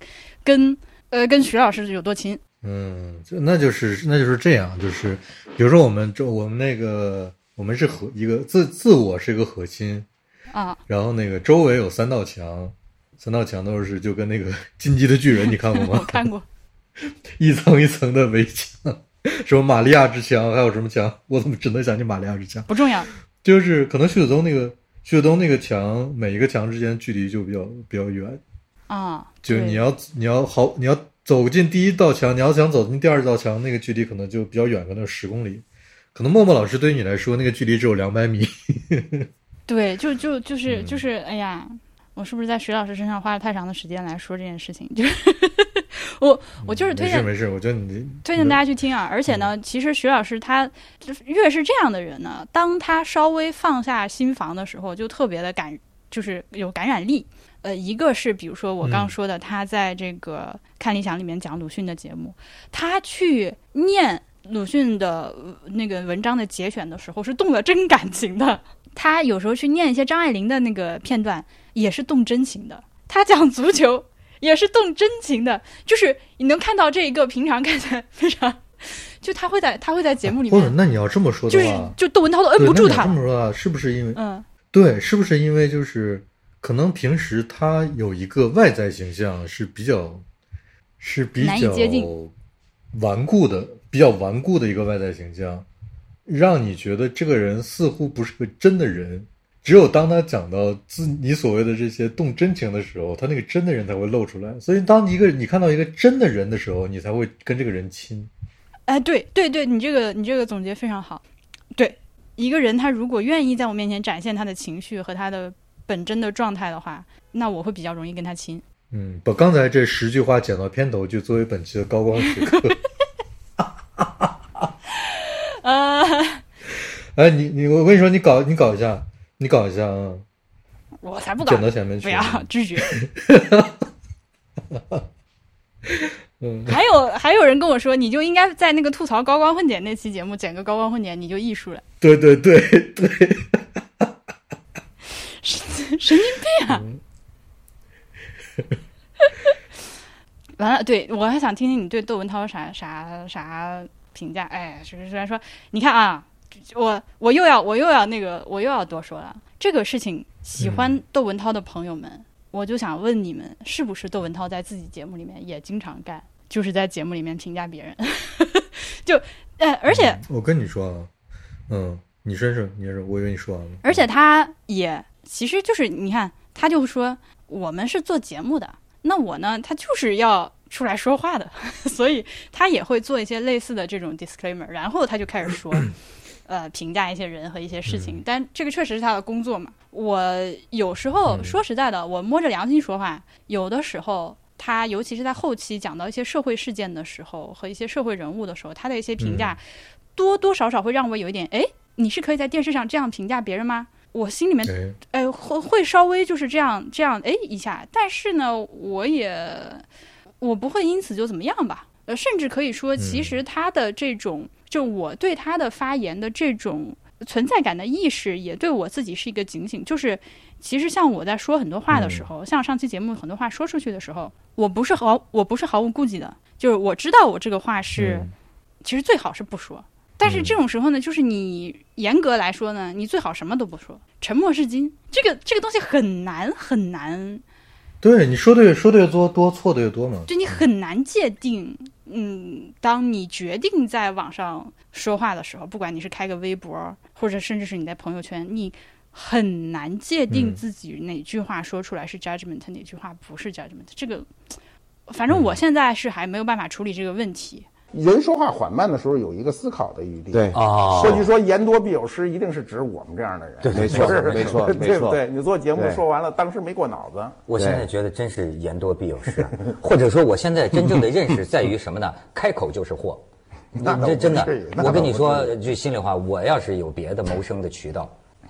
跟呃跟徐老师有多亲，嗯，就那就是那就是这样，就是比如说我们这我们那个我们是核一个自自我是一个核心，啊，然后那个周围有三道墙，三道墙都是就跟那个 进击的巨人你看过我吗？看过，一层一层的围墙，什么玛利亚之墙，还有什么墙？我怎么只能想起玛利亚之墙？不重要，就是可能徐子东那个徐子东那个墙，每一个墙之间距离就比较比较远，啊，对就你要你要好你要走进第一道墙，你要想走进第二道墙，那个距离可能就比较远，可能有十公里。可能默默老师对于你来说，那个距离只有两百米。对，就就就是嗯就是，哎呀，我是不是在徐老师身上花了太长的时间来说这件事情？就是我我就是推荐没事没事，我觉得你推荐大家去听啊！而且呢，其实徐老师他就是越是这样的人呢，当他稍微放下心防的时候，就特别的感，就是有感染力。呃，一个是比如说我刚嗯说的，他在这个看理想里面讲鲁迅的节目，他去念鲁迅的呃那个文章的节选的时候，是动了真感情的。他有时候去念一些张爱玲的那个片段，也是动真情的。他讲足球也是动真情的，就是你能看到这一个平常 看起来非常，就他会在他会在节目里或者面，那你要这么说就是的话，就窦文涛都摁不住他这，么说是不是因为嗯对？是不是因为就是可能平时他有一个外在形象是比较是比难以较接近顽固的，比较顽固的一个外在形象，让你觉得这个人似乎不是个真的人，只有当他讲到自你所谓的这些动真情的时候，他那个真的人才会露出来。所以，当一个你看到一个真的人的时候，你才会跟这个人亲。哎，对对对，你这个你这个总结非常好。对，一个人他如果愿意在我面前展现他的情绪和他的本真的状态的话，那我会比较容易跟他亲。嗯，把刚才这十句话剪到片头，就作为本期的高光时刻。呃，哎，你你我跟你说，你搞你搞一下，你搞一下啊，我才不搞剪，到前面去。不要拒绝。嗯，还有还有人跟我说，你就应该在那个吐槽高光混剪那期节目剪个高光混剪，你就艺术了。对对对对，神 神经病啊！完了，对我还想听听你对窦文涛啥啥啥评价。哎，就是虽然说，你看啊，我我又要我又要那个我又要多说了。这个事情，喜欢窦文涛的朋友们，我就想问你们，是不是窦文涛在自己节目里面也经常干？就是在节目里面评价别人，就呃，而且我跟你说啊，嗯，你说说，你先说，我以为你说完了。而且他也其实就是你看，他就说我们是做节目的，那我呢，他就是要出来说话的，所以他也会做一些类似的这种 disclaimer，然后他就开始说，呃，评价一些人和一些事情。但这个确实是他的工作嘛。我有时候嗯说实在的，我摸着良心说话，有的时候。他尤其是在后期讲到一些社会事件的时候和一些社会人物的时候，他的一些评价多多少少会让我有一点，哎，你是可以在电视上这样评价别人吗？我心里面哎，哎，会会稍微就是这样这样哎一下，但是呢，我也我不会因此就怎么样吧。呃，甚至可以说，其实他的这种，就我对他的发言的这种存在感的意识，也对我自己是一个警醒。就是，其实像我在说很多话的时候，像上期节目很多话说出去的时候，我不是毫我不是毫无顾忌的，就是我知道我这个话是，嗯其实最好是不说。但是这种时候呢，就是你严格来说呢，你最好什么都不说，沉默是金。这个这个东西很难很难，对你说的越说的越多，多错的越多嘛。就你很难界定。嗯，当你决定在网上说话的时候，不管你是开个微博，或者甚至是你在朋友圈，你很难界定嗯自己哪句话说出来是 judgment，、哪句话不是 judgment。这个，反正我现在是还没有办法处理这个问题。人说话缓慢的时候有一个思考的余地。对哦过去说言多必有失，一定是指我们这样的人。对没错是没错对没错 不对？你做节目说完了，当时没过脑子。我现在觉得真是言多必有失，或者说我现在真正的认识在于什么呢？开口就是祸。那这真的我跟你说句心里话，我要是有别的谋生的渠道，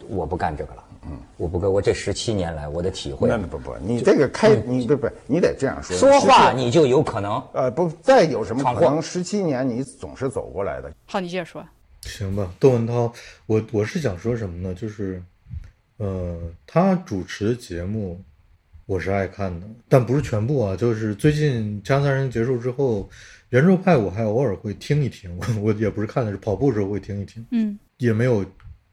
我不干这个了。嗯，我不干。我这十七年来我的体会那，不不，你这个开你不不，你得这样说。说话你就有可能。呃不，再有什么闯祸可能？十七年你总是走过来的。好，你接着说。行吧，窦文涛，我我是想说什么呢？就是，呃，他主持节目我是爱看的，但不是全部啊。就是最近《锵锵三人》结束之后，圆桌派我还偶尔会听一听，我我也不是看的，是跑步的时候会听一听，嗯也没有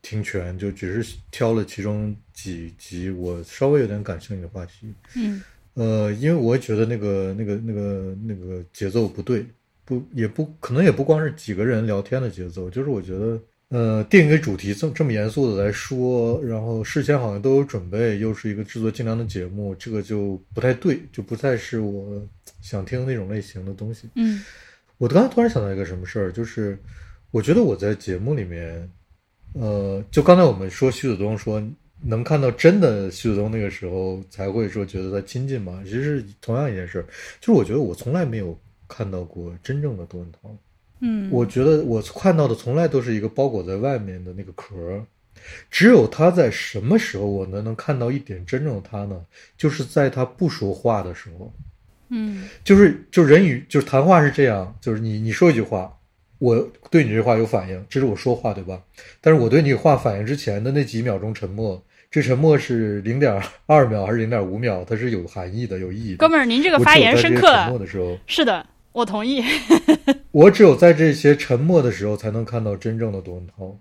听全，就只是挑了其中几集我稍微有点感兴趣的话题。嗯呃，因为我觉得那个那个那个那个节奏不对，不也不可能也不光是几个人聊天的节奏，就是我觉得，呃，定一个主题这么这么严肃的来说，然后事先好像都有准备，又是一个制作精良的节目，这个就不太对，就不再是我想听那种类型的东西。嗯我刚才突然想到一个什么事儿，就是我觉得我在节目里面，呃，就刚才我们说徐子东说能看到真的徐子东那个时候才会说觉得他亲近嘛，其实是同样一件事，就是我觉得我从来没有看到过真正的窦文涛，嗯，我觉得我看到的从来都是一个包裹在外面的那个壳，只有他在什么时候我能能看到一点真正的他呢？就是在他不说话的时候。嗯就是就人与就是谈话是这样，就是你你说一句话，我对你这话有反应，这是我说话对吧？但是我对你话反应之前的那几秒钟沉默，这沉默是零点二秒还是零点五秒？它是有含义的，有意义的。哥们儿，您这个发言深刻了。沉默的时候，是的，我同意。我只有在这些沉默的时候，才能看到真正的窦文涛。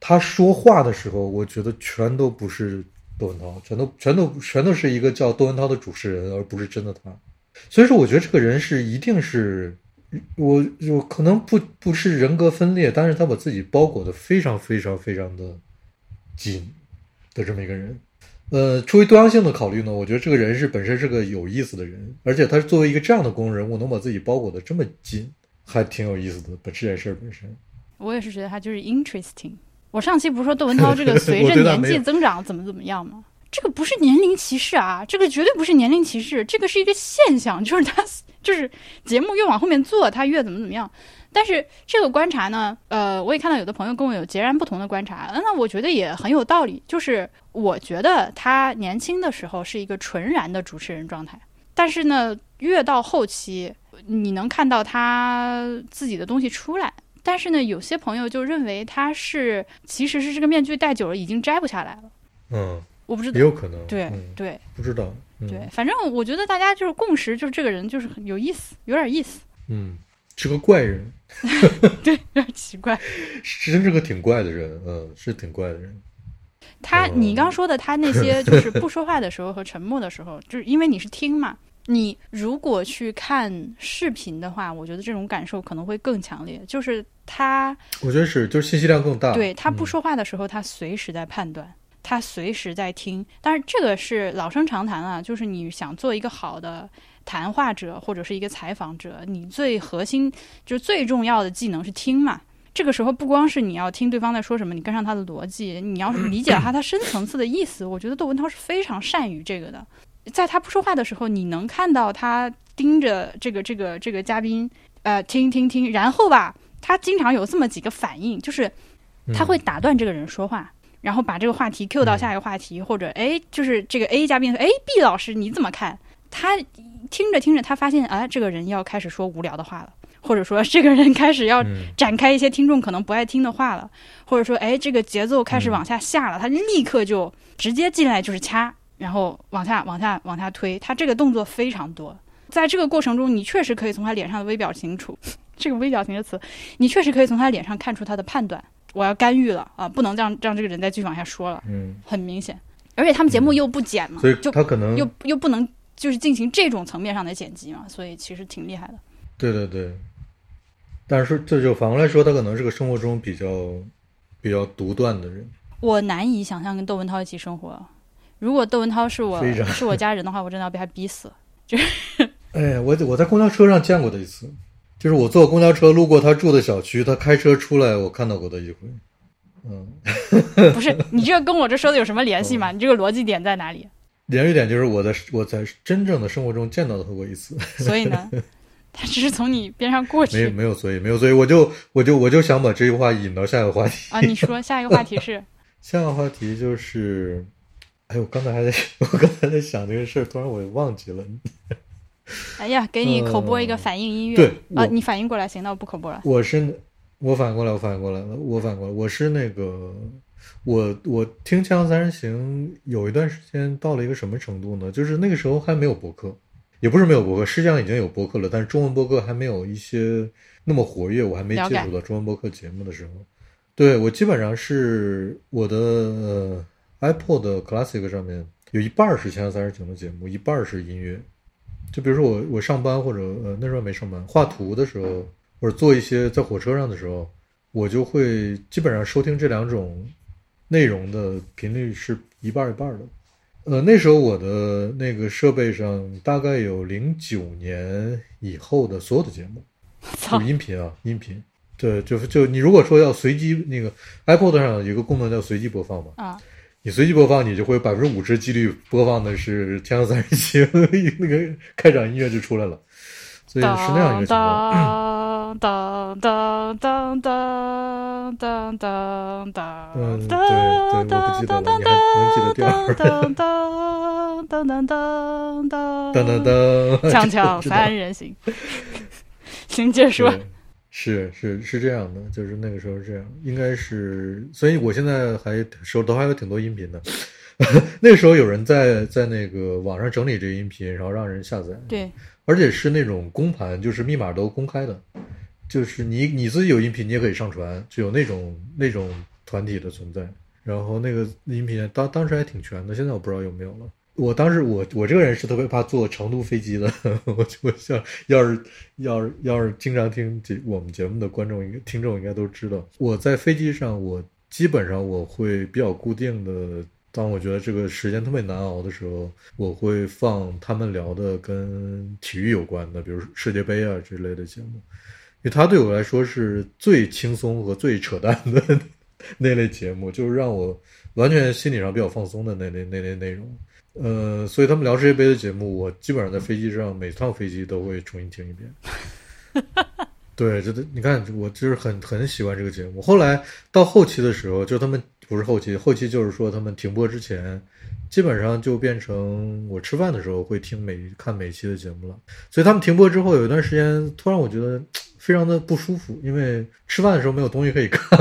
他说话的时候，我觉得全都不是窦文涛，全都全都全都是一个叫窦文涛的主持人，而不是真的他。所以说，我觉得这个人是一定是我我可能不不是人格分裂，但是他把自己包裹的非常非常非常的紧的这么一个人。呃，出于多样性的考虑呢，我觉得这个人是本身是个有意思的人，而且他作为一个这样的公众人物，能把自己包裹的这么紧，还挺有意思的。本这件事本身，我也是觉得他就是 interesting。我上期不是说窦文涛这个 随着年纪增长怎么怎么样吗？这个不是年龄歧视啊，这个绝对不是年龄歧视，这个是一个现象，就是他就是节目越往后面做，他越怎么怎么样。但是这个观察呢，呃，我也看到有的朋友跟我有截然不同的观察，那我觉得也很有道理。就是我觉得他年轻的时候是一个纯然的主持人状态，但是呢，越到后期，你能看到他自己的东西出来。但是呢，有些朋友就认为他是其实是这个面具戴久了已经摘不下来了。嗯，我不知道，也有可能。对嗯对不知道。嗯对，反正我觉得大家就是共识，就是这个人就是很有意思，有点意思，嗯，是个怪人，对，有点奇怪。是真是个挺怪的人，嗯，是挺怪的人。他，哦你刚说的他那些就是不说话的时候和沉默的时候，就是因为你是听嘛。你如果去看视频的话，我觉得这种感受可能会更强烈。就是他我觉得是，就是信息量更大。对他不嗯说话的时候，他随时在判断，他随时在听。但是这个是老生常谈啊，就是你想做一个好的谈话者或者是一个采访者，你最核心就是最重要的技能是听嘛。这个时候不光是你要听对方在说什么，你跟上他的逻辑，你要是理解了他他深层次的意思，我觉得窦文涛是非常善于这个的。在他不说话的时候，你能看到他盯着这个这个这个嘉宾，呃，听听听，然后吧，他经常有这么几个反应，就是他会打断这个人说话，然后把这个话题 Q 到下一个话题，或者哎，就是这个 A 嘉宾说，哎，B 老师你怎么看？他听着听着，他发现啊，这个人要开始说无聊的话了，或者说这个人开始要嗯展开一些听众可能不爱听的话了，或者说哎，这个节奏开始往下下了，他立刻就直接进来就是掐，然后往下往下往下推，他这个动作非常多。在这个过程中，你确实可以从他脸上的微表情处，这个微表情的词，你确实可以从他脸上看出他的判断。我要干预了啊，不能让让这个人再继续往下说了，嗯，很明显。而且他们节目又不剪嘛，所以就他可能又又不能就是进行这种层面上的剪辑嘛，所以其实挺厉害的。对对对，但是这就反过来说，他可能是个生活中比较比较独断的人。我难以想象跟窦文涛一起生活。如果窦文涛是我是我家人的话，我真的要被他逼死。就是哎，我我在公交车上见过他一次，就是我坐公交车路过他住的小区，他开车出来，我看到过他一回。嗯，不是 你这个跟我这说的有什么联系吗？你这个逻辑点在哪里？联系点就是我在我在真正的生活中见到他过一次，所以呢，他只是从你边上过去没有去没有所以没有所以，我就我就我就想把这句话引到下一个话题。啊。你说下一个话题是 下一个话题就是，哎，我刚才还在我刚才在想这个事儿，突然我忘记了。哎呀，给你口播一个反应音乐。对啊，你反应过来，行，那我不口播了。我是我反过来，我反过来了，我反过来，我是那个我我听《锵锵三人行》有一段时间到了一个什么程度呢？就是那个时候还没有博客，也不是没有博客，实际上已经有博客了，但是中文博客还没有一些那么活跃，我还没接触到中文博客节目的时候，对我基本上是我的、呃、iPod Classic 上面有一半是《锵锵三人行》的节目，一半是音乐。就比如说我我上班或者呃那时候没上班，画图的时候或者做一些在火车上的时候，我就会基本上收听这两种内容的频率是一半儿一半儿的。呃，那时候我的那个设备上大概有零九年以后的所有的节目，就音频啊，音频。对，就就你如果说要随机那个 iPod 上有一个功能叫随机播放嘛，啊，你随机播放，你就会有百分之五十几率播放的是《锵锵三人行》那个开场音乐就出来了，所以是那样一个情况。当当当当当当当嗯对当对我不记得了你还能记得调儿当当当当当当噔噔噔，锵锵知道三人行，请接说。对是是是这样的，就是那个时候是这样，应该是，所以我现在还手头还有挺多音频的。那个时候有人在在那个网上整理这个音频，然后让人下载，对，而且是那种公盘，就是密码都公开的，就是你你自己有音频，你也可以上传，就有那种那种团体的存在。然后那个音频当当时还挺全的，现在我不知道有没有了。我当时我我这个人是特别怕坐成都飞机的，我就想要是要是要是经常听节我们节目的观众应该听众应该都知道，我在飞机上我基本上我会比较固定的当我觉得这个时间特别难熬的时候，我会放他们聊的跟体育有关的，比如世界杯啊之类的节目，因为它对我来说是最轻松和最扯淡的 那类节目，就是让我完全心理上比较放松的那类那类内容。呃，所以他们聊世界杯的节目，我基本上在飞机上每趟飞机都会重新听一遍。对，这你看，我就是很很喜欢这个节目。后来到后期的时候，就他们不是后期，后期就是说他们停播之前，基本上就变成我吃饭的时候会听每看每期的节目了。所以他们停播之后，有一段时间突然我觉得非常的不舒服，因为吃饭的时候没有东西可以看。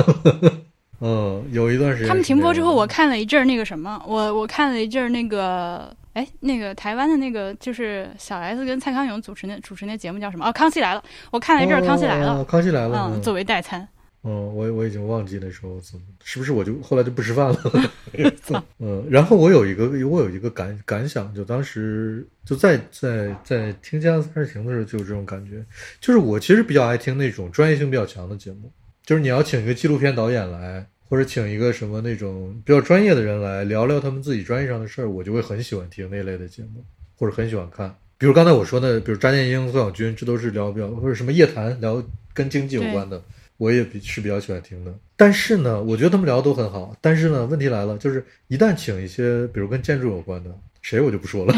嗯，有一段时间他们停播之后，我看了一阵儿那个什么，我我看了一阵儿那个，哎，那个台湾的那个就是小 S 跟蔡康永主持那主持那节目叫什么？哦，康熙来了，我看了一阵儿康熙来了，哦康熙来了，嗯，作为代餐。嗯，我我已经忘记那时候怎么，是不是我就后来就不吃饭了？嗯，然后我有一个我有一个感感想，就当时就在在在听《家三人行》的时候就有这种感觉，就是我其实比较爱听那种专业性比较强的节目，就是你要请一个纪录片导演来，或者请一个什么那种比较专业的人来聊聊他们自己专业上的事儿，我就会很喜欢听那类的节目，或者很喜欢看。比如刚才我说的，比如张建英、宋小军，这都是聊比较或者什么夜谈聊跟经济有关的，我也比是比较喜欢听的。但是呢，我觉得他们聊的都很好。但是呢，问题来了，就是一旦请一些比如跟建筑有关的，谁我就不说了。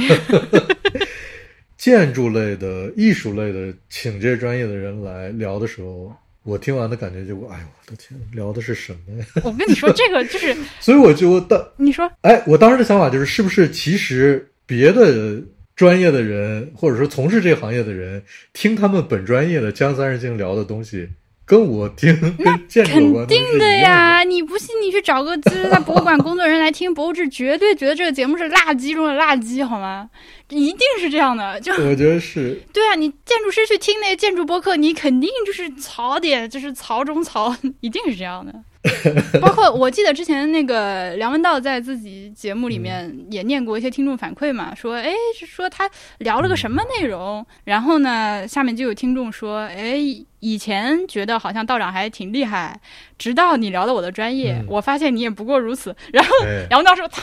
建筑类的、艺术类的，请这些专业的人来聊的时候，我听完的感觉就，哎呦我的天，聊的是什么呀？我跟你说，这个就是 所以我就当你说哎，我当时的想法就是，是不是其实别的专业的人，或者说从事这个行业的人，听他们本专业的江三人行聊的东西，跟我听跟建筑肯定的呀！你不信，你去找个就是在博物馆工作人员来听博物志，绝对觉得这个节目是垃圾中的垃圾，好吗？一定是这样的。就我觉得是，对啊，你建筑师去听那个建筑播客，你肯定就是槽点，就是槽中槽，一定是这样的。包括我记得之前那个梁文道在自己节目里面也念过一些听众反馈嘛，说哎，说他聊了个什么内容，然后呢，下面就有听众说，哎，以前觉得好像道长还挺厉害，直到你聊了我的专业，嗯我发现你也不过如此。然后哎梁文道说他。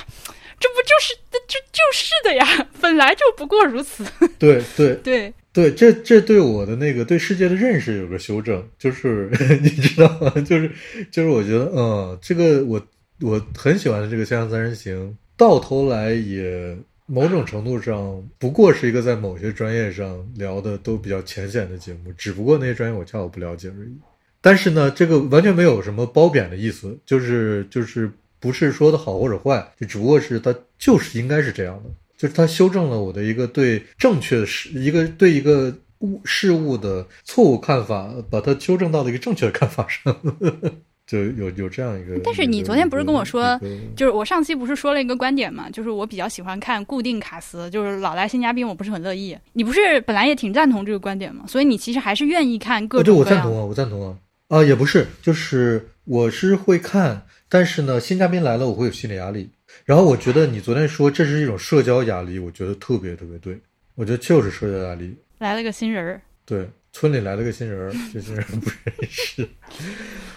这不就是这就是的呀，本来就不过如此。对对对，对，这这对我的那个对世界的认识有个修正，就是 你知道吗？就是就是我觉得，嗯，这个我我很喜欢的这个《锵锵三人行》，到头来也某种程度上不过是一个在某些专业上聊的都比较浅显的节目，只不过那些专业我恰好不了解而已。但是呢，这个完全没有什么褒贬的意思，就是就是不是说的好或者坏，就只不过是它就是应该是这样的，就是它修正了我的一个对正确的事，一个对一个物事物的错误看法，把它纠正到了一个正确的看法上，就有有这样一个。但是你昨天不是跟我说就是我上期不是说了一个观点嘛，就是我比较喜欢看固定卡司，就是老来新嘉宾，我不是很乐意。你不是本来也挺赞同这个观点嘛，所以你其实还是愿意看各种各样。我赞同啊，我赞同啊。啊，也不是，就是我是会看，但是呢，新嘉宾来了，我会有心理压力。然后我觉得你昨天说这是一种社交压力，我觉得特别特别对，我觉得就是社交压力。来了个新人儿，对，村里来了个新人儿，这新人不认识。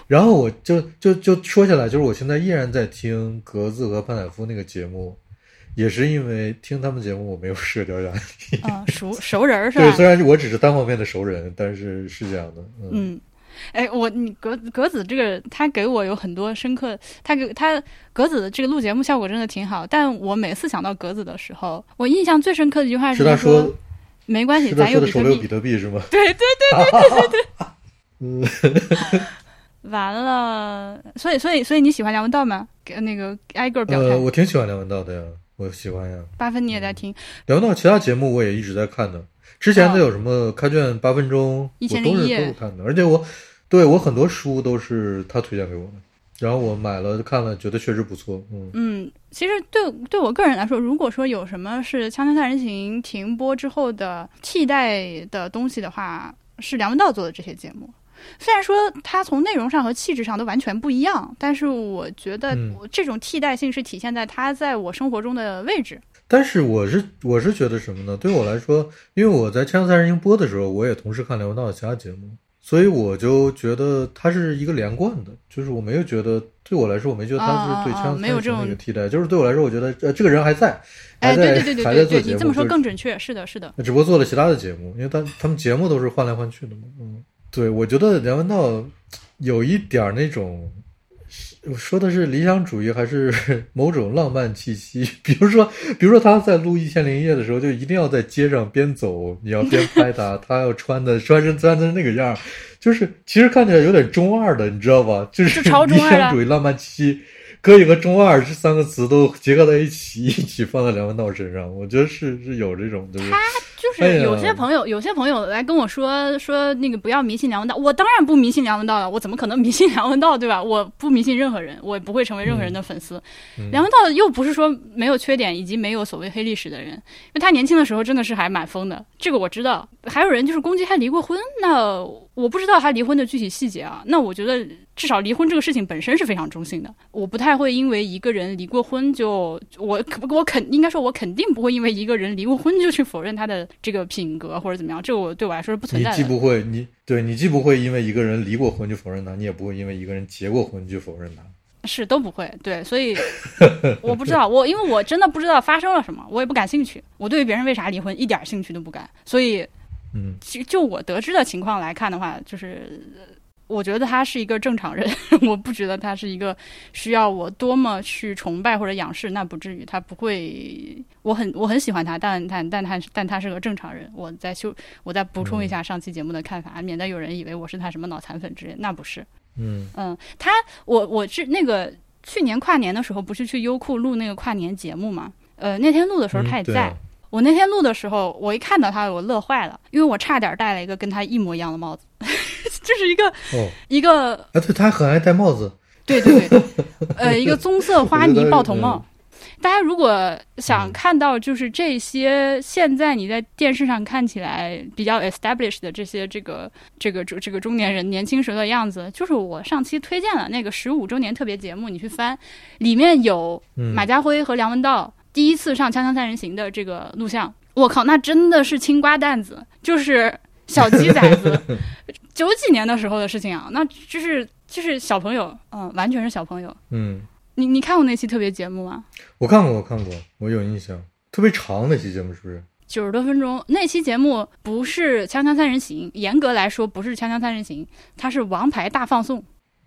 然后我就就就说下来，就是我现在依然在听格子和潘采夫那个节目，也是因为听他们节目我没有社交压力。嗯、熟熟人儿是对，虽然我只是单方面的熟人，但是是这样的。嗯，嗯，哎，我你格格子这个，他给我有很多深刻，他给他格子的这个录节目效果真的挺好，但我每次想到格子的时候，我印象最深刻的一句话是他他说说，没关系，咱有比特币说的手里有比。特币是吗？对对 嗯，完了，所以所以所以你喜欢梁文道吗？给那个挨个儿表态。呃，我挺喜欢梁文道的呀，我喜欢呀。八分你也在听，梁文道其他节目我也一直在看的，之前的有什么开卷八分钟，一我都是都是看的，而且我对我很多书都是他推荐给我的，然后我买了看了，觉得确实不错。嗯，嗯，其实对对我个人来说，如果说有什么是《锵锵三人行》停播之后的替代的东西的话，是梁文道做的这些节目。虽然说它从内容上和气质上都完全不一样，但是我觉得这种替代性是体现在他在我生活中的位置。但是我是我是觉得什么呢？对我来说，因为我在《锵锵三人行》播的时候，我也同时看梁文道的其他节目，所以我就觉得它是一个连贯的，就是我没有觉得对我来说，我没觉得他是对枪没有这种一个替代，就是对我来说，我觉得呃这个人还在，哎，还在对对对还对对对，在做节目，你这么说更准确。是的，是的，只不过做了其他的节目，因为他他们节目都是换来换去的嘛。嗯，对，我觉得梁文道有一点那种，我说的是理想主义还是 某种浪漫气息？比如说，比如说他在录《一千零一夜》的时候，就一定要在街上边走，你要边拍他，他要穿的穿成穿成那个样儿，就是其实看起来有点中二的，你知道吧？就是理想主义、浪漫气息。可以和中二这三个词都结合在一起，一起放在梁文道身上，我觉得是是有这种，就是就是有些朋友，有些朋友来跟我说说那个不要迷信梁文道，我当然不迷信梁文道了，我怎么可能迷信梁文道，对吧？我不迷信任何人，我也不会成为任何人的粉丝。嗯梁文道又不是说没有缺点以及没有所谓黑历史的人，因为他年轻的时候真的是还蛮疯的，这个我知道。还有人就是攻击他离过婚，那我不知道他离婚的具体细节啊。那我觉得至少离婚这个事情本身是非常中性的，我不太会因为一个人离过婚就我我肯应该说，我肯定不会因为一个人离过婚就去否认他的这个品格或者怎么样，这个我对我来说是不存在的。既不会，你对你既不会因为一个人离过婚就否认他，你也不会因为一个人结过婚就否认他。是都不会，对，所以 我不知道，我因为我真的不知道发生了什么，我也不感兴趣，我对于别人为啥离婚一点兴趣都不感，所以嗯，其就我得知的情况来看的话，就是呃我觉得他是一个正常人，我不觉得他是一个需要我多么去崇拜或者仰视，那不至于，他不会，我很我很喜欢他，但但但他但他是个正常人。我再修，我再补充一下上期节目的看法，免得有人以为我是他什么脑残粉之类，那不是。嗯嗯，他我我是那个去年跨年的时候，不是去优酷录那个跨年节目嘛？呃，那天录的时候他也在。我那天录的时候，我一看到他，我乐坏了，因为我差点戴了一个跟他一模一样的帽子，就是一个哦，一个啊，对，他很爱戴帽子。对对对，呃，一个棕色花呢我觉得豹头帽。大家如果嗯想看到就是这些现在你在电视上看起来比较 established 的这些这个这个这个中年人年轻时候的样子，就是我上期推荐了那个十五周年特别节目，你去翻，里面有嗯，马家辉和梁文道第一次上《锵锵三人行》的这个录像，我靠，那真的是青瓜蛋子，就是小鸡崽子，九几年的时候的事情啊，那就是就是小朋友，嗯，完全是小朋友。嗯，你你看过那期特别节目吗？我看过，我看过，我有印象。特别长那期节目是不是？九十多分钟，那期节目不是《锵锵三人行》，严格来说不是《锵锵三人行》，它是《王牌大放送》。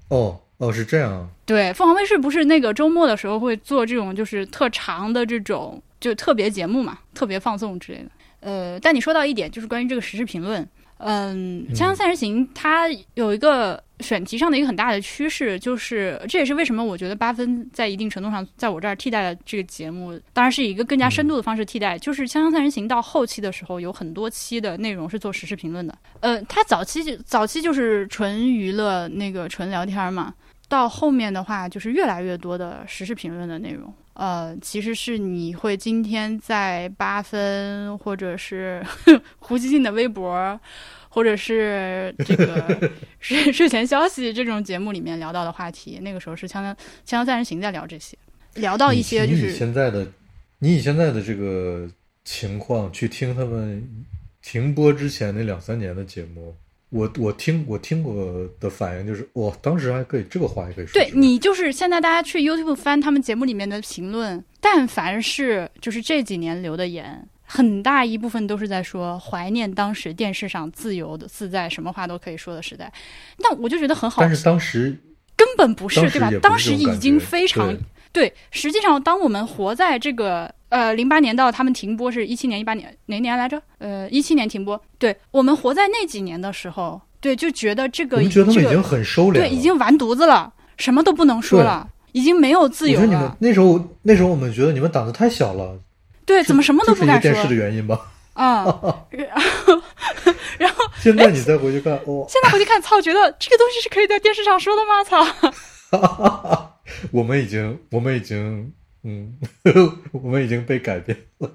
哦哦，是这样啊。对，凤凰卫视不是那个周末的时候会做这种就是特长的这种就特别节目嘛，特别放送之类的。呃，但你说到一点，就是关于这个时事评论，嗯，《锵锵三人行》它有一个选题上的一个很大的趋势，就是这也是为什么我觉得八分在一定程度上在我这儿替代了这个节目，当然是以一个更加深度的方式替代。就是《锵锵三人行》到后期的时候，有很多期的内容是做时事评论的。呃，它早期就早期就是纯娱乐那个纯聊天嘛，到后面的话，就是越来越多的时事评论的内容。呃，其实是你会今天在八分，或者是 胡锡进的微博，或者是这个 睡睡前消息这种节目里面聊到的话题。那个时候是锵锵锵锵三人行在聊这些，聊到一些就你你以是现在的，你以现在的这个情况去听他们停播之前那两三年的节目，我我听我听过的反应就是，我，当时还可以这个话也可以说。对你就是现在大家去 YouTube 翻他们节目里面的评论，但凡是就是这几年留的言，很大一部分都是在说怀念当时电视上自由的自在，什么话都可以说的时代。那我就觉得很好但，是当时根本不是对吧当时已经非常对对，实际上，当我们活在这个呃零八年到他们停播是一七年、一八年哪年来着？呃，一七年停播。对我们活在那几年的时候，对，就觉得这个我们觉得他们已经很收敛了，对已经完犊子了，什么都不能说了，已经没有自由了。那时候那时候我们觉得你们胆子太小了，对，怎么什么都不敢说电视的原因吧？啊？然后现在你再回去看，哦，现在回去看，操，觉得这个东西是可以在电视上说的吗？操！我们已经我们已经嗯，我们已经被改变了。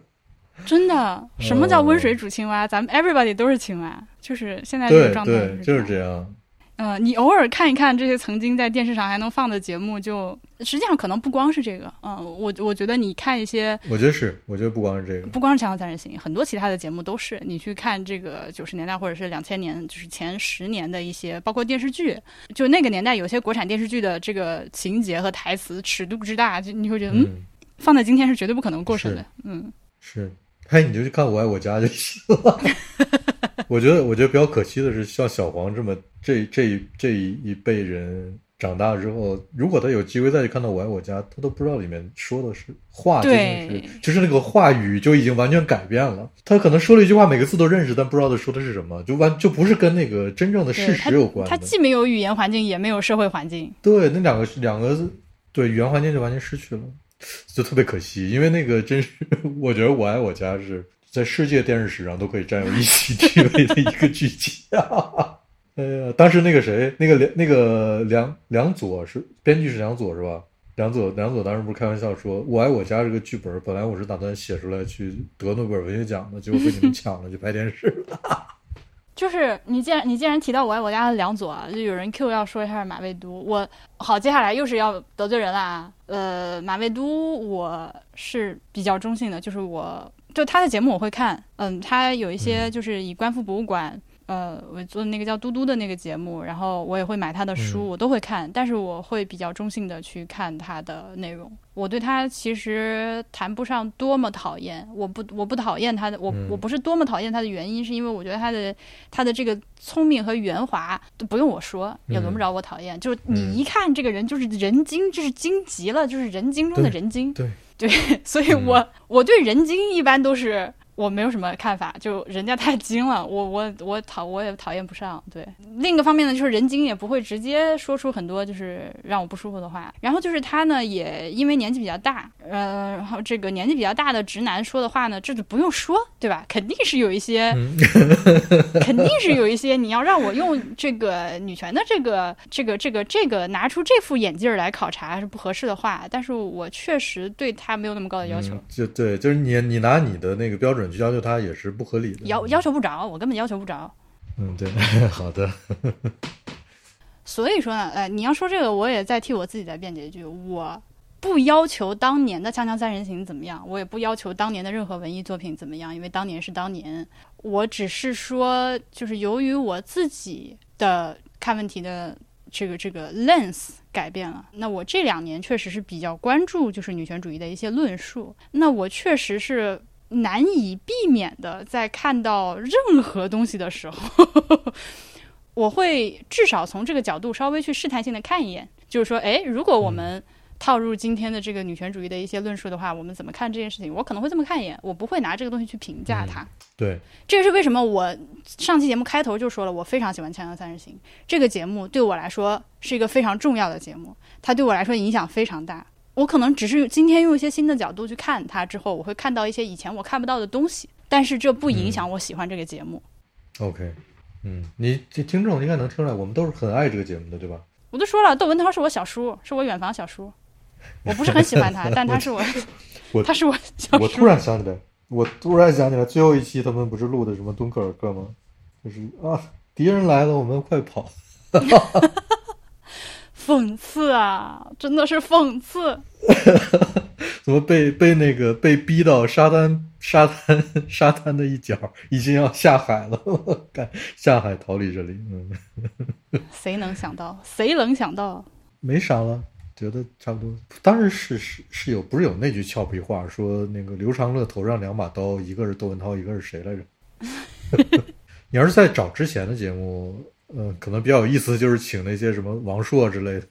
真的，什么叫温水煮青蛙？咱们 everybody 都是青蛙，就是现在这个状态对，就是这样。嗯，你偶尔看一看这些曾经在电视上还能放的节目就，实际上可能不光是这个，嗯，我我觉得你看一些我觉得是，我觉得不光是这个，不光是《锵锵三人行》，很多其他的节目都是。你去看这个九十年代或者是两千年，就是前十年的一些，包括电视剧，就那个年代有些国产电视剧的这个情节和台词尺度之大，就你会觉得，嗯，嗯，放在今天是绝对不可能过审的。嗯，是，哎，你就去看《我爱我家》就行了。我觉得，我觉得比较可惜的是，像小黄这么这这一这一辈人长大之后，如果他有机会再去看到《我爱我家》，他都不知道里面说的是话，究竟对是就是那个话语就已经完全改变了。他可能说了一句话，每个字都认识，但不知道他说的是什么，就完就不是跟那个真正的事实有关的。它既没有语言环境，也没有社会环境。对，那两个两个对语言环境就完全失去了，就特别可惜。因为那个真是，我觉得《我爱我家》是在世界电视史上都可以占有一席地位的一个剧集啊。哎呀，当时那个谁，那个梁那个梁梁左是编剧是梁左是吧？梁左梁左当时不是开玩笑说，《我爱我家》这个剧本本来我是打算写出来去得诺贝尔文学奖的，结果被你们抢了去拍电视了。就是你既然你既然提到我爱我家的梁左啊，就有人 Q 要说一下马未都。我好，接下来又是要得罪人啦。呃，马未都我是比较中性的，就是我就他的节目我会看，嗯，他有一些就是以观复博物馆。呃，我做的那个叫嘟嘟的那个节目，然后我也会买他的书，嗯我都会看，但是我会比较中性的去看他的内容。我对他其实谈不上多么讨厌，我不我不讨厌他的，我、嗯我不是多么讨厌他的原因，是因为我觉得他的他的这个聪明和圆滑都不用我说，也轮不着我讨厌。就是你嗯一看这个人就是人精，就是精极了，就是人精中的人精。对对，所以我、我对人精一般都是。我没有什么看法，就人家太精了，我我我讨我也讨厌不上。对，另一个方面呢，就是人精也不会直接说出很多就是让我不舒服的话。然后就是他呢，也因为年纪比较大，呃，然后这个年纪比较大的直男说的话呢，这就不用说，对吧？肯定是有一些，肯定是有一些你要让我用这个女权的这个这个这个这个拿出这副眼镜儿来考察是不合适的话，但是我确实对他没有那么高的要求。嗯就对，就是你你拿你的那个标准去要求他也是不合理的。要要求不着，我根本要求不着。嗯，对，好的，所以说呢，呃，你要说这个，我也在替我自己在辩解一句，我不要求当年的《锵锵三人行》怎么样，我也不要求当年的任何文艺作品怎么样，因为当年是当年。我只是说，就是由于我自己的看问题的这个这个 lens 改变了，那我这两年确实是比较关注就是女权主义的一些论述，那我确实是。难以避免的，在看到任何东西的时候，我会至少从这个角度稍微去试探性的看一眼，就是说，哎，如果我们套入今天的这个女权主义的一些论述的话，我们怎么看这件事情？我可能会这么看一眼，我不会拿这个东西去评价它。对，这是为什么我上期节目开头就说了，我非常喜欢《锵锵三人行》这个节目，对我来说是一个非常重要的节目，它对我来说影响非常大。我可能只是今天用一些新的角度去看它之后，我会看到一些以前我看不到的东西，但是这不影响我喜欢这个节目。OK，嗯，你这听众应该能听出来，我们都是很爱这个节目的，对吧？我都说了，窦文涛是我小叔，是我远房小叔，我不是很喜欢他，但他是我，我他是我小叔。我突然想起来，我突然想起来，最后一期他们不是录的什么敦刻尔克吗？就是啊，敌人来了，我们快跑！讽刺啊，真的是讽刺。怎么被被那个被逼到沙滩沙滩 沙滩的一角，已经要下海了，赶下海逃离这里。嗯，谁能想到？谁能想到？没啥了，觉得差不多。当然是是是有不是有那句俏皮话说那个刘长乐头上两把刀，一个是窦文涛，一个是谁来着？你要是在找之前的节目，嗯、可能比较有意思，就是请那些什么王朔之类的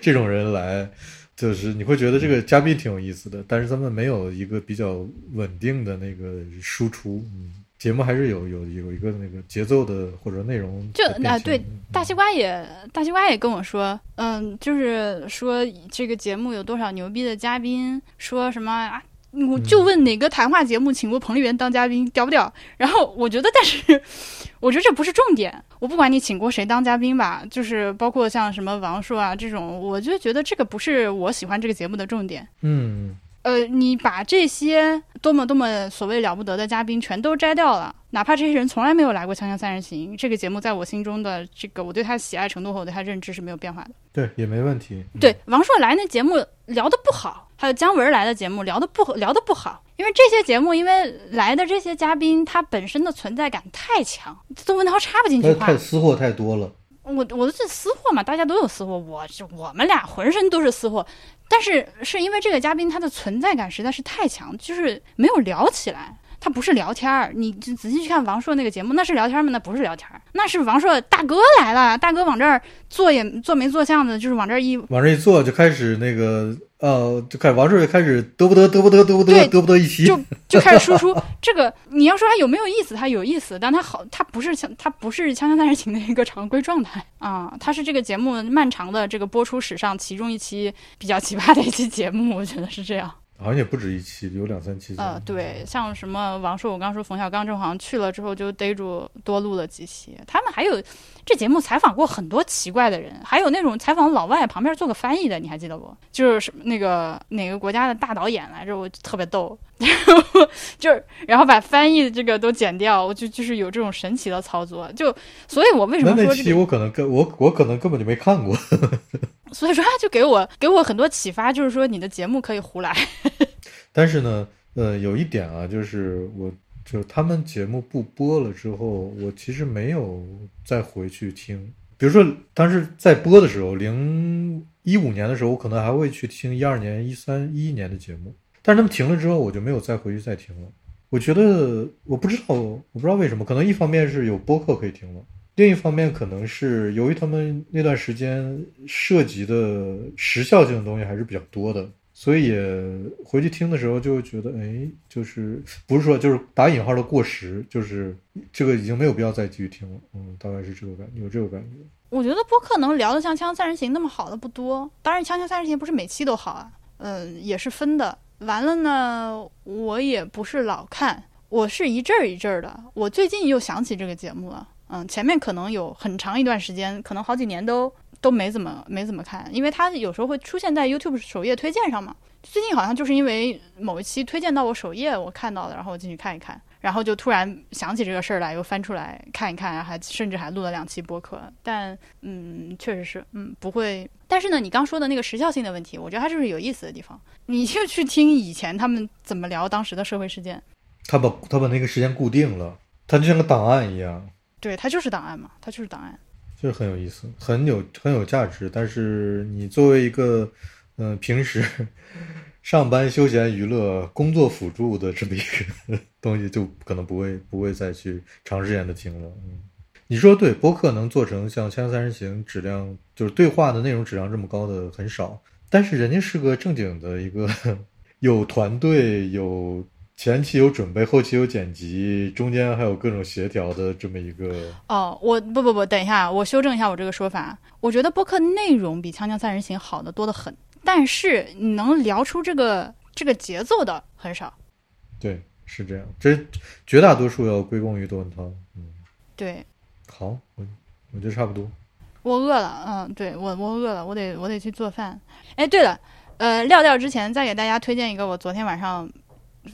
这种人来，就是你会觉得这个嘉宾挺有意思的，但是他们没有一个比较稳定的那个输出，嗯，节目还是有有有一个那个节奏的或者内容就啊，对大西瓜也大西瓜也跟我说，嗯，就是说这个节目有多少牛逼的嘉宾，说什么啊。我就问哪个谈话节目请过彭丽媛当嘉宾，屌不屌？然后我觉得，但是 我觉得这不是重点。我不管你请过谁当嘉宾吧，就是包括像什么王朔啊这种，我就觉得这个不是我喜欢这个节目的重点。嗯，呃，你把这些多么多么所谓了不得的嘉宾全都摘掉了，哪怕这些人从来没有来过《锵锵三人行》，这个节目在我心中的这个我对他的喜爱程度和我对他认知是没有变化的。对，也没问题。嗯对，王朔来那节目聊的不好，还有姜文来的节目聊的不聊的不好，因为这些节目因为来的这些嘉宾他本身的存在感太强，窦文涛插不进去话太。私货太多了。我我的是私货嘛，大家都有私货，我是我们俩浑身都是私货，但是是因为这个嘉宾他的存在感实在是太强，就是没有聊起来。他不是聊天儿，你就仔细去看王朔那个节目，那是聊天吗？那不是聊天儿，那是王朔大哥来了，大哥往这儿坐也坐没坐相的，就是往这儿一往这一坐就开始那个呃，就开始王朔就开始得不得得不得得不得对得不得一期。就就开始输出。这个你要说他有没有意思，他有意思，但他好，他不是像他不是《锵锵三人行》的一个常规状态啊，他是这个节目漫长的这个播出史上其中一期比较奇葩的一期节目，我觉得是这样。好像也不止一期，有两三期。呃，对，像什么王朔，我刚说冯小刚这好像去了之后就逮住多录了几期。他们还有这节目采访过很多奇怪的人，还有那种采访老外旁边做个翻译的，你还记得不？就是什么那个哪个国家的大导演来着，我特别逗，就是然后把翻译的这个都剪掉，我就就是有这种神奇的操作。就所以，我为什么说这个？那期我可能根我我可能根本就没看过。所以说他就给我给我很多启发，就是说你的节目可以胡来。但是呢，呃，有一点啊，就是我就他们节目不播了之后，我其实没有再回去听。比如说当时在播的时候，零一五年的时候，我可能还会去听一二年、一三、一一年的节目。但是他们停了之后，我就没有再回去再听了。我觉得我不知道，我不知道为什么，可能一方面是有播客可以听了，另一方面可能是由于他们那段时间涉及的时效性的东西还是比较多的，所以也回去听的时候就会觉得，哎，就是不是说就是打引号的过时，就是这个已经没有必要再继续听了。嗯，大概是这个感觉，有这个感觉。我觉得播客能聊得像《锵锵三人行》那么好的不多。当然，《锵锵三人行》不是每期都好啊，嗯，也是分的。完了呢，我也不是老看，我是一阵儿一阵儿的。我最近又想起这个节目了，嗯，前面可能有很长一段时间，可能好几年都都没怎么没怎么看，因为它有时候会出现在 YouTube 首页推荐上嘛。最近好像就是因为某一期推荐到我首页，我看到了，然后我进去看一看，然后就突然想起这个事儿来，又翻出来看一看，然后还甚至还录了两期播客。但嗯，确实是，嗯，不会。但是呢，你刚说的那个时效性的问题，我觉得它就是有意思的地方。你就去听以前他们怎么聊当时的社会事件，他把他把那个时间固定了，它就像个档案一样，对，它就是档案嘛，它就是档案。就是很有意思，很有很有价值。但是你作为一个嗯、呃平时上班休闲娱乐、工作辅助的这么一个东西，就可能不会不会再去长时间的听了。嗯，你说对，播客能做成像《锵锵三人行》质量，就是对话的内容质量这么高的很少，但是人家是个正经的一个 有团队、有前期有准备、后期有剪辑，中间还有各种协调的这么一个。哦，我不不不，等一下，我修正一下我这个说法。我觉得播客内容比《锵锵三人行》好的多得很，但是你能聊出这个这个节奏的很少。对，是这样，这绝大多数要归功于窦文涛。嗯，对好，我我觉得差不多。我饿了，嗯，对我我饿了，我得我得去做饭。哎，对了，呃，撂掉之前再给大家推荐一个，我昨天晚上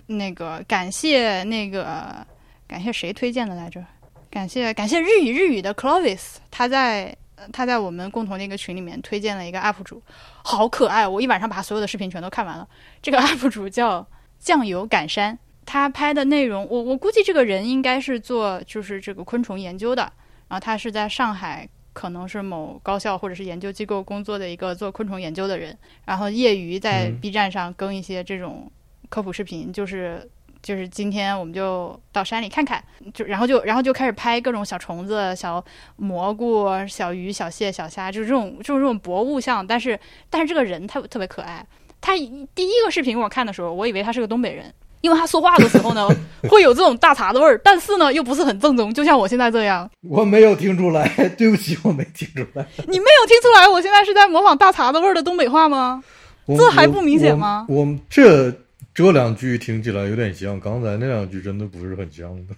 那个感谢那个感谢谁推荐的来着？感谢感谢日语日语的 Clovis，他在呃他在我们共同的一个群里面推荐了一个 UP 主，好可爱，我一晚上把所有的视频全都看完了。这个 UP 主叫酱油赶山，他拍的内容，我我估计这个人应该是做就是这个昆虫研究的，然后他是在上海。可能是某高校或者是研究机构工作的一个做昆虫研究的人，然后业余在嗯 B 站上更一些这种科普视频，就是就是今天我们就到山里看看，就然后就然后就开始拍各种小虫子、小蘑菇、小鱼、小蟹、小虾，就是这种就是这种博物像，但是但是这个人他特别可爱。他第一个视频我看的时候，我以为他是个东北人，因为他说话的时候呢会有这种大碴子味儿，但是呢又不是很正宗，就像我现在这样。我没有听出来，对不起，我没听出来。你没有听出来我现在是在模仿大碴子味儿的东北话吗？这还不明显吗我我这这两句听起来有点像，刚才那两句真的不是很像的。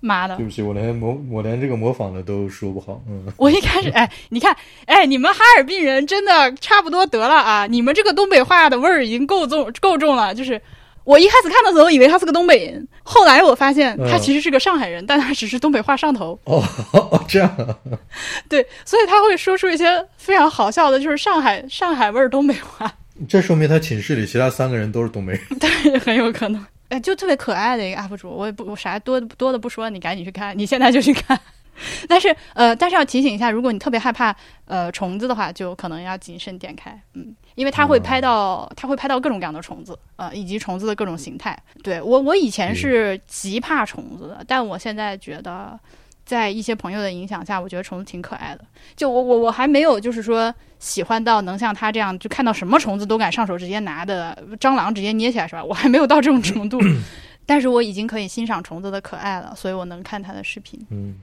妈的对！不起，我连模我连这个模仿的都说不好，嗯，我一开始，哎，你看，哎，你们哈尔滨人真的差不多得了啊！你们这个东北话的味儿已经够重够重了。就是我一开始看的时候，以为他是个东北人，后来我发现他嗯其实是个上海人，但他只是东北话上头。哦 哦这样啊，对，所以他会说出一些非常好笑的，就是上海上海味儿东北话，这说明他寝室里其他三个人都是东北人。对，很有可能。哎，就特别可爱的一个 UP 主，我也不我啥多多的不说，你赶紧去看，你现在就去看。但是呃，但是要提醒一下，如果你特别害怕呃虫子的话，就可能要谨慎点开，嗯，因为它会拍到它会拍到各种各样的虫子，呃，以及虫子的各种形态。对我我以前是极怕虫子的，但我现在觉得。在一些朋友的影响下，我觉得虫子挺可爱的。就我我我还没有就是说喜欢到能像他这样，就看到什么虫子都敢上手直接拿的，蟑螂直接捏起来是吧？我还没有到这种程度，但是我已经可以欣赏虫子的可爱了，所以我能看他的视频。嗯，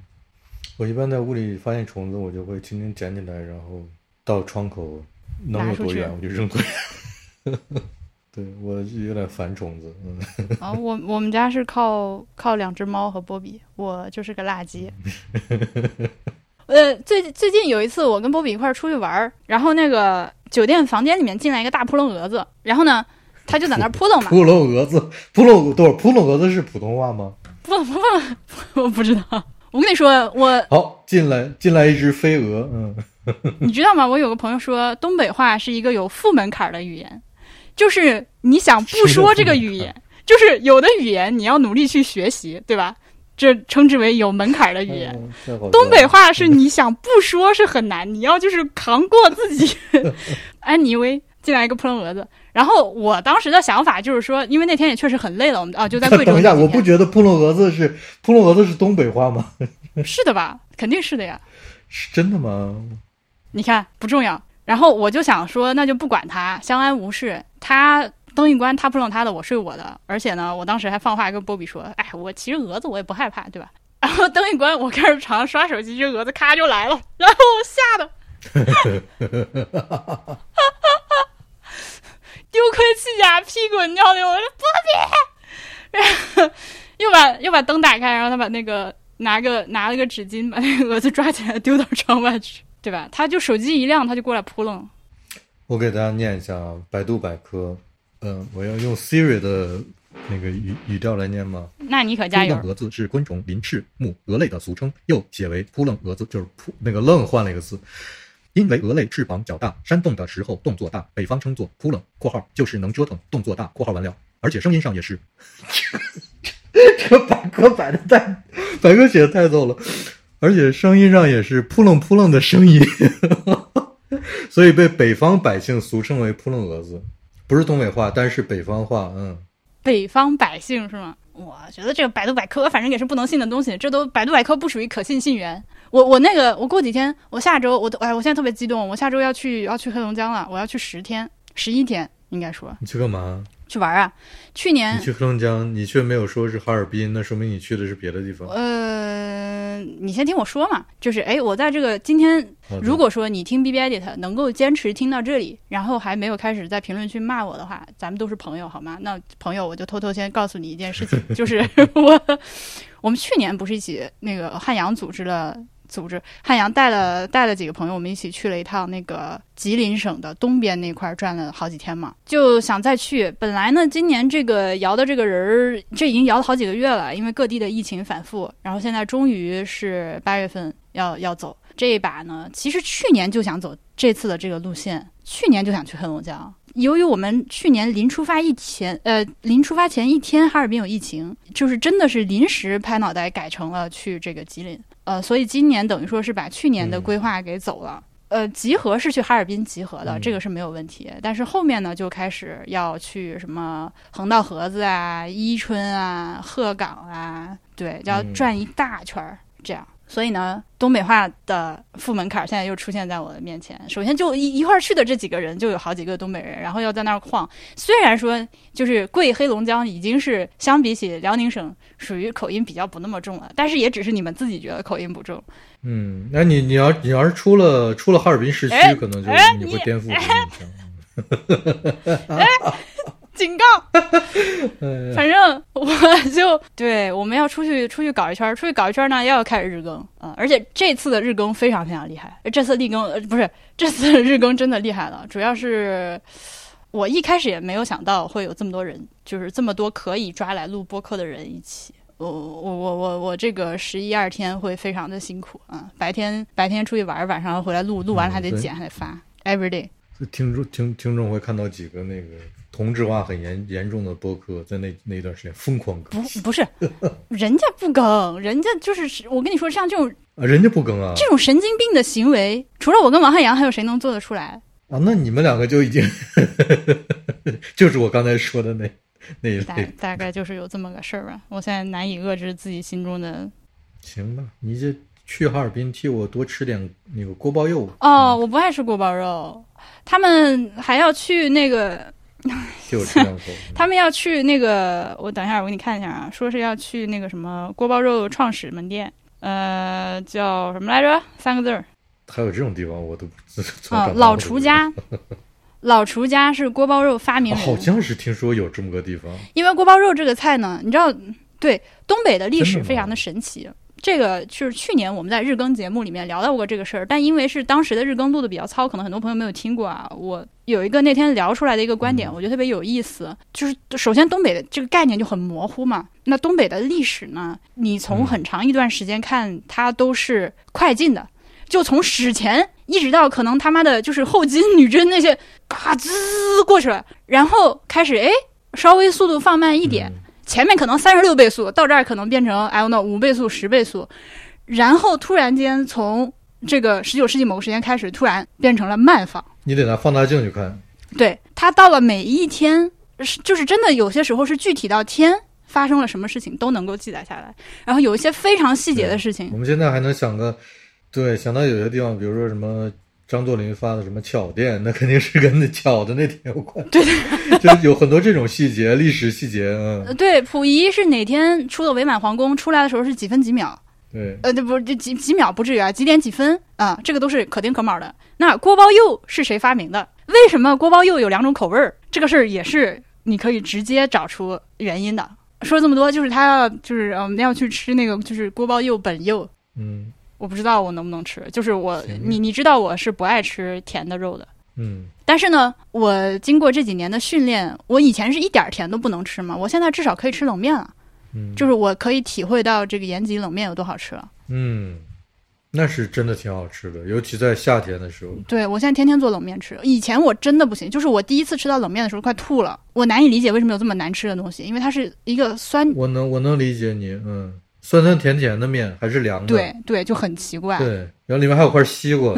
我一般在屋里发现虫子，我就会轻轻捡起来，然后到窗口能有多远我就扔多远。对我有点烦虫子，嗯，啊，我我们家是靠靠两只猫和波比，我就是个垃圾。呃，最最近有一次，我跟波比一块儿出去玩儿，然后那个酒店房间里面进来一个大扑棱蛾子，然后呢，他就在那儿扑棱嘛，扑棱蛾子，扑棱多少？扑棱蛾子是普通话吗？扑棱扑棱，我不知道。我跟你说，我好，进来进来一只飞蛾，嗯，你知道吗？我有个朋友说，东北话是一个有负门槛儿的语言，就是你想不说这个语言，就是有的语言你要努力去学习，对吧？这称之为有门槛儿的语言。东北话是你想不说是很难，你要就是扛过自己。安妮薇进来一个扑棱蛾子，然后我当时的想法就是说，因为那天也确实很累了，我们啊就在贵州等一下。我不觉得扑棱蛾子是扑棱蛾子是东北话吗？是的吧？肯定是的呀。是真的吗？你看不重要。然后我就想说，那就不管他，相安无事。他灯一关，他扑棱他的，我睡我的。而且呢，我当时还放话跟波比说：“哎，我其实蛾子我也不害怕，对吧？”然后灯一关，我开始床上刷手机，这蛾子咔就来了，然后我吓得丢盔弃甲，屁滚尿流。我说波比，然后又把又把灯打开，然后他把那个拿个拿了个纸巾，把那个蛾子抓起来丢到窗外去，对吧？他就手机一亮，他就过来扑棱。我给大家念一下啊，百度百科，嗯、我要用 Siri 的那个语语调来念吗？那你可加油扑棱！蛾子是昆虫鳞翅目蛾类的俗称，又写为扑棱蛾子，就是扑那个愣换了一个字。因为蛾类翅膀较大，扇动的时候动作大，北方称作扑棱（括号就是能折腾，动作大）（括号完了）。而且声音上也是。这个百科摆的太，百科写的太逗了，而且声音上也是扑棱扑棱的声音，所以被北方百姓俗称为扑棱蛾子，不是东北话，但是北方话，嗯。北方百姓是吗？我觉得这个百度百科反正也是不能信的东西，这都百度百科不属于可信信源。我我那个我过几天，我下周我都哎，我现在特别激动，我下周要去要去黑龙江了，我要去十天十一天，应该说你去干嘛？去玩啊。去年你去黑龙江，你却没有说是哈尔滨，那说明你去的是别的地方。呃，你先听我说嘛，就是哎，我在这个今天，如果说你听 B B Edit 能够坚持听到这里，然后还没有开始在评论区骂我的话，咱们都是朋友好吗？那朋友，我就偷偷先告诉你一件事情，就是 我我们去年不是一起那个汉阳组织了。组织汉阳带了带了几个朋友，我们一起去了一趟那个吉林省的东边那块儿，转了好几天嘛，就想再去。本来呢，今年这个摇的这个人儿，这已经摇了好几个月了，因为各地的疫情反复，然后现在终于是八月份要要走。这一把呢，其实去年就想走这次的这个路线，去年就想去黑龙江。由于我们去年临出发一前，呃，临出发前一天哈尔滨有疫情，就是真的是临时拍脑袋改成了去这个吉林，呃，所以今年等于说是把去年的规划给走了。呃，集合是去哈尔滨集合的，嗯这个是没有问题。但是后面呢，就开始要去什么横道河子啊、伊春啊、鹤岗啊，对，要嗯转一大圈儿，这样。所以呢，东北话的副门槛儿现在又出现在我的面前。首先就一一块儿去的这几个人，就有好几个东北人，然后要在那儿晃。虽然说就是贵黑龙江已经是相比起辽宁省属于口音比较不那么重了，但是也只是你们自己觉得口音不重。嗯，那你你要你要是出了出了哈尔滨市区，哎可能就哎你会颠覆我的印象。警告。反正我就对，我们要出去出去搞一圈，出去搞一圈呢，又，要开始日更啊、而且这次的日更非常非常厉害，这次日更呃不是这次的日更真的厉害了，主要是。我一开始也没有想到会有这么多人，就是这么多可以抓来录播客的人一起。我我我我我这个十一二天会非常的辛苦啊！白天白天出去玩，晚上回来录，录完了还得剪，还得发，every day。听众听听众会看到几个那个同质化很严严重的播客，在那那一段时间疯狂更不不是，人家不更，人家就是我跟你说，像这种啊，人家不更啊这种神经病的行为，除了我跟王汉阳，还有谁能做得出来？啊，那你们两个就已经 就是我刚才说的那那一大类，大概就是有这么个事儿吧。我现在难以遏制自己心中的行吧？你这去哈尔滨替我多吃点那个锅包肉哦，我不爱吃锅包肉，他们还要去那个替 我吃两口。他们要去那个，我等一下我给你看一下啊，说是要去那个什么锅包肉创始门店，呃，叫什么来着？三个字儿还有这种地方，我都不啊，老厨家。老厨家是锅包肉发明啊人，好像是听说有这么个地方，因为锅包肉这个菜呢，你知道，对东北的历史非常的神奇。这个就是去年我们在日更节目里面聊到过这个事儿，但因为是当时的日更录的比较糙，可能很多朋友没有听过啊。我有一个那天聊出来的一个观点，嗯我觉得特别有意思，就是首先东北的这个概念就很模糊嘛。那东北的历史呢，你从嗯很长一段时间看，它都是快进的，就从史前一直到可能他妈的就是后金女真那些，嘎滋过去了，然后开始哎稍微速度放慢一点，嗯前面可能三十六倍速，到这儿可能变成 I don't know 五倍速、十倍速，然后突然间从这个十九世纪某个时间开始，突然变成了慢放。你得拿放大镜去看。对，它到了每一天，是就是真的有些时候是具体到天发生了什么事情都能够记载下来，然后有一些非常细节的事情我，们现在还能想个，对，想到有些地方，比如说什么张作霖发的什么巧店，那肯定是跟那巧的那天有关。对，就是有很多这种细节，历史细节，呃嗯，对，溥仪是哪天出的伪满皇宫，出来的时候是几分几秒，对，呃，这不这几几秒不至于啊，几点几分啊，这个都是可丁可卯的。那锅包肉是谁发明的？为什么锅包肉有两种口味儿？这个事儿也是你可以直接找出原因的。说了这么多，就是他要就是我们要去吃那个就是锅包肉本肉，嗯我不知道我能不能吃。就是我你你知道我是不爱吃甜的肉的，嗯，但是呢，我经过这几年的训练，我以前是一点儿甜都不能吃嘛，我现在至少可以吃冷面了，嗯，就是我可以体会到这个延吉冷面有多好吃了。嗯，那是真的挺好吃的，尤其在夏天的时候。对我现在天天做冷面吃，以前我真的不行，就是我第一次吃到冷面的时候快吐了，我难以理解为什么有这么难吃的东西，因为它是一个酸，我能我能理解你，嗯，酸酸甜甜的面还是凉的，对对，就很奇怪，对，然后里面还有块西瓜，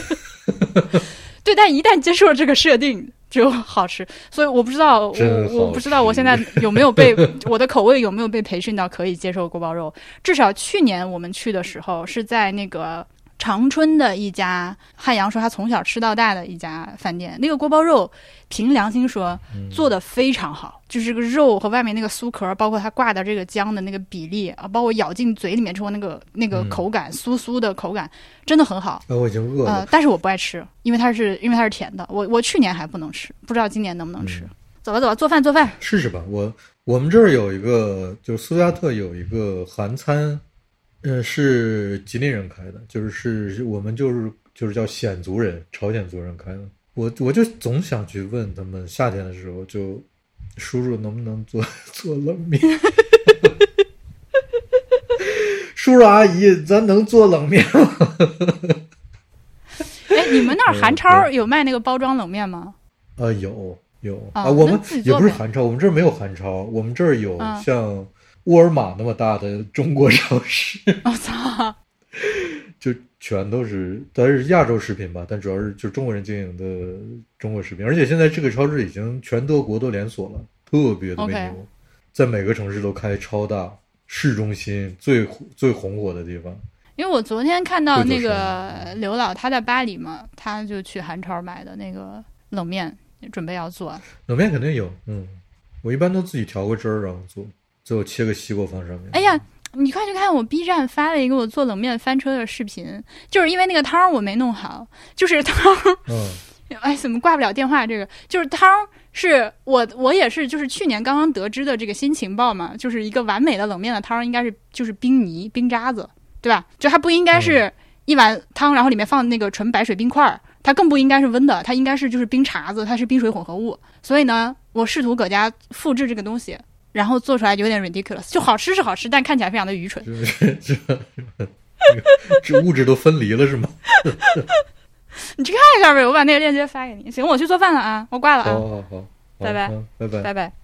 对，但一旦接受了这个设定就好吃，所以我不知道我我不知道我现在有没有被 我的口味有没有被培训到可以接受锅包肉，至少去年我们去的时候是在那个。长春的一家汉阳说他从小吃到大的一家饭店，那个锅包肉，凭良心说嗯做的非常好，就是这个肉和外面那个酥壳，包括它挂的这个姜的那个比例啊，包括咬进嘴里面之后那个那个嗯口感，酥酥的口感，真的很好。啊，我已经饿了。，呃但是我不爱吃，因为它是因为它是甜的。我我去年还不能吃，不知道今年能不能吃。嗯走吧走吧，做饭做饭。试试吧。我我们这儿有一个，就是苏加特有一个韩餐，呃，是吉林人开的，就是是我们就是就是叫鲜族人，朝鲜族人开的。我我就总想去问他们，夏天的时候就叔叔能不能做 做冷面？叔叔阿姨，咱能做冷面吗？哎，你们那儿嗯韩超有卖那个包装冷面吗？啊，有有啊啊，我们也做不是韩超，我们这儿没有韩超，我们这儿有嗯像沃尔玛那么大的中国超市，我操！就全都是，但是亚洲食品吧，但主要是就中国人经营的中国食品，而且现在这个超市已经全德国都连锁了，特别特别 OK 牛，在每个城市都开超大，市中心最最红火的地方。因为我昨天看到那个刘老他在巴黎嘛，他就去韩超买的那个冷面，准备要做。冷面肯定有，嗯，我一般都自己调个汁儿然后做，最后切个西瓜放上面。哎呀，你快去看我 B 站发了一个我做冷面翻车的视频，就是因为那个汤儿我没弄好，就是汤儿嗯，哎，怎么挂不了电话？这个就是汤儿是我我也是就是去年刚刚得知的这个新情报嘛，就是一个完美的冷面的汤应该是就是冰泥冰渣子，对吧？就它不应该是一碗汤，然后里面放那个纯白水冰块儿，它更不应该是温的，它应该是就是冰碴子，它是冰水混合物。所以呢，我试图搁家复制这个东西，然后做出来有点 ridiculous，就好吃是好吃，但看起来非常的愚蠢。这这物质都分离了是吗？你去看一下呗，我把那个链接发给你。行，我去做饭了啊，我挂了啊，好好好，拜拜拜拜拜。拜。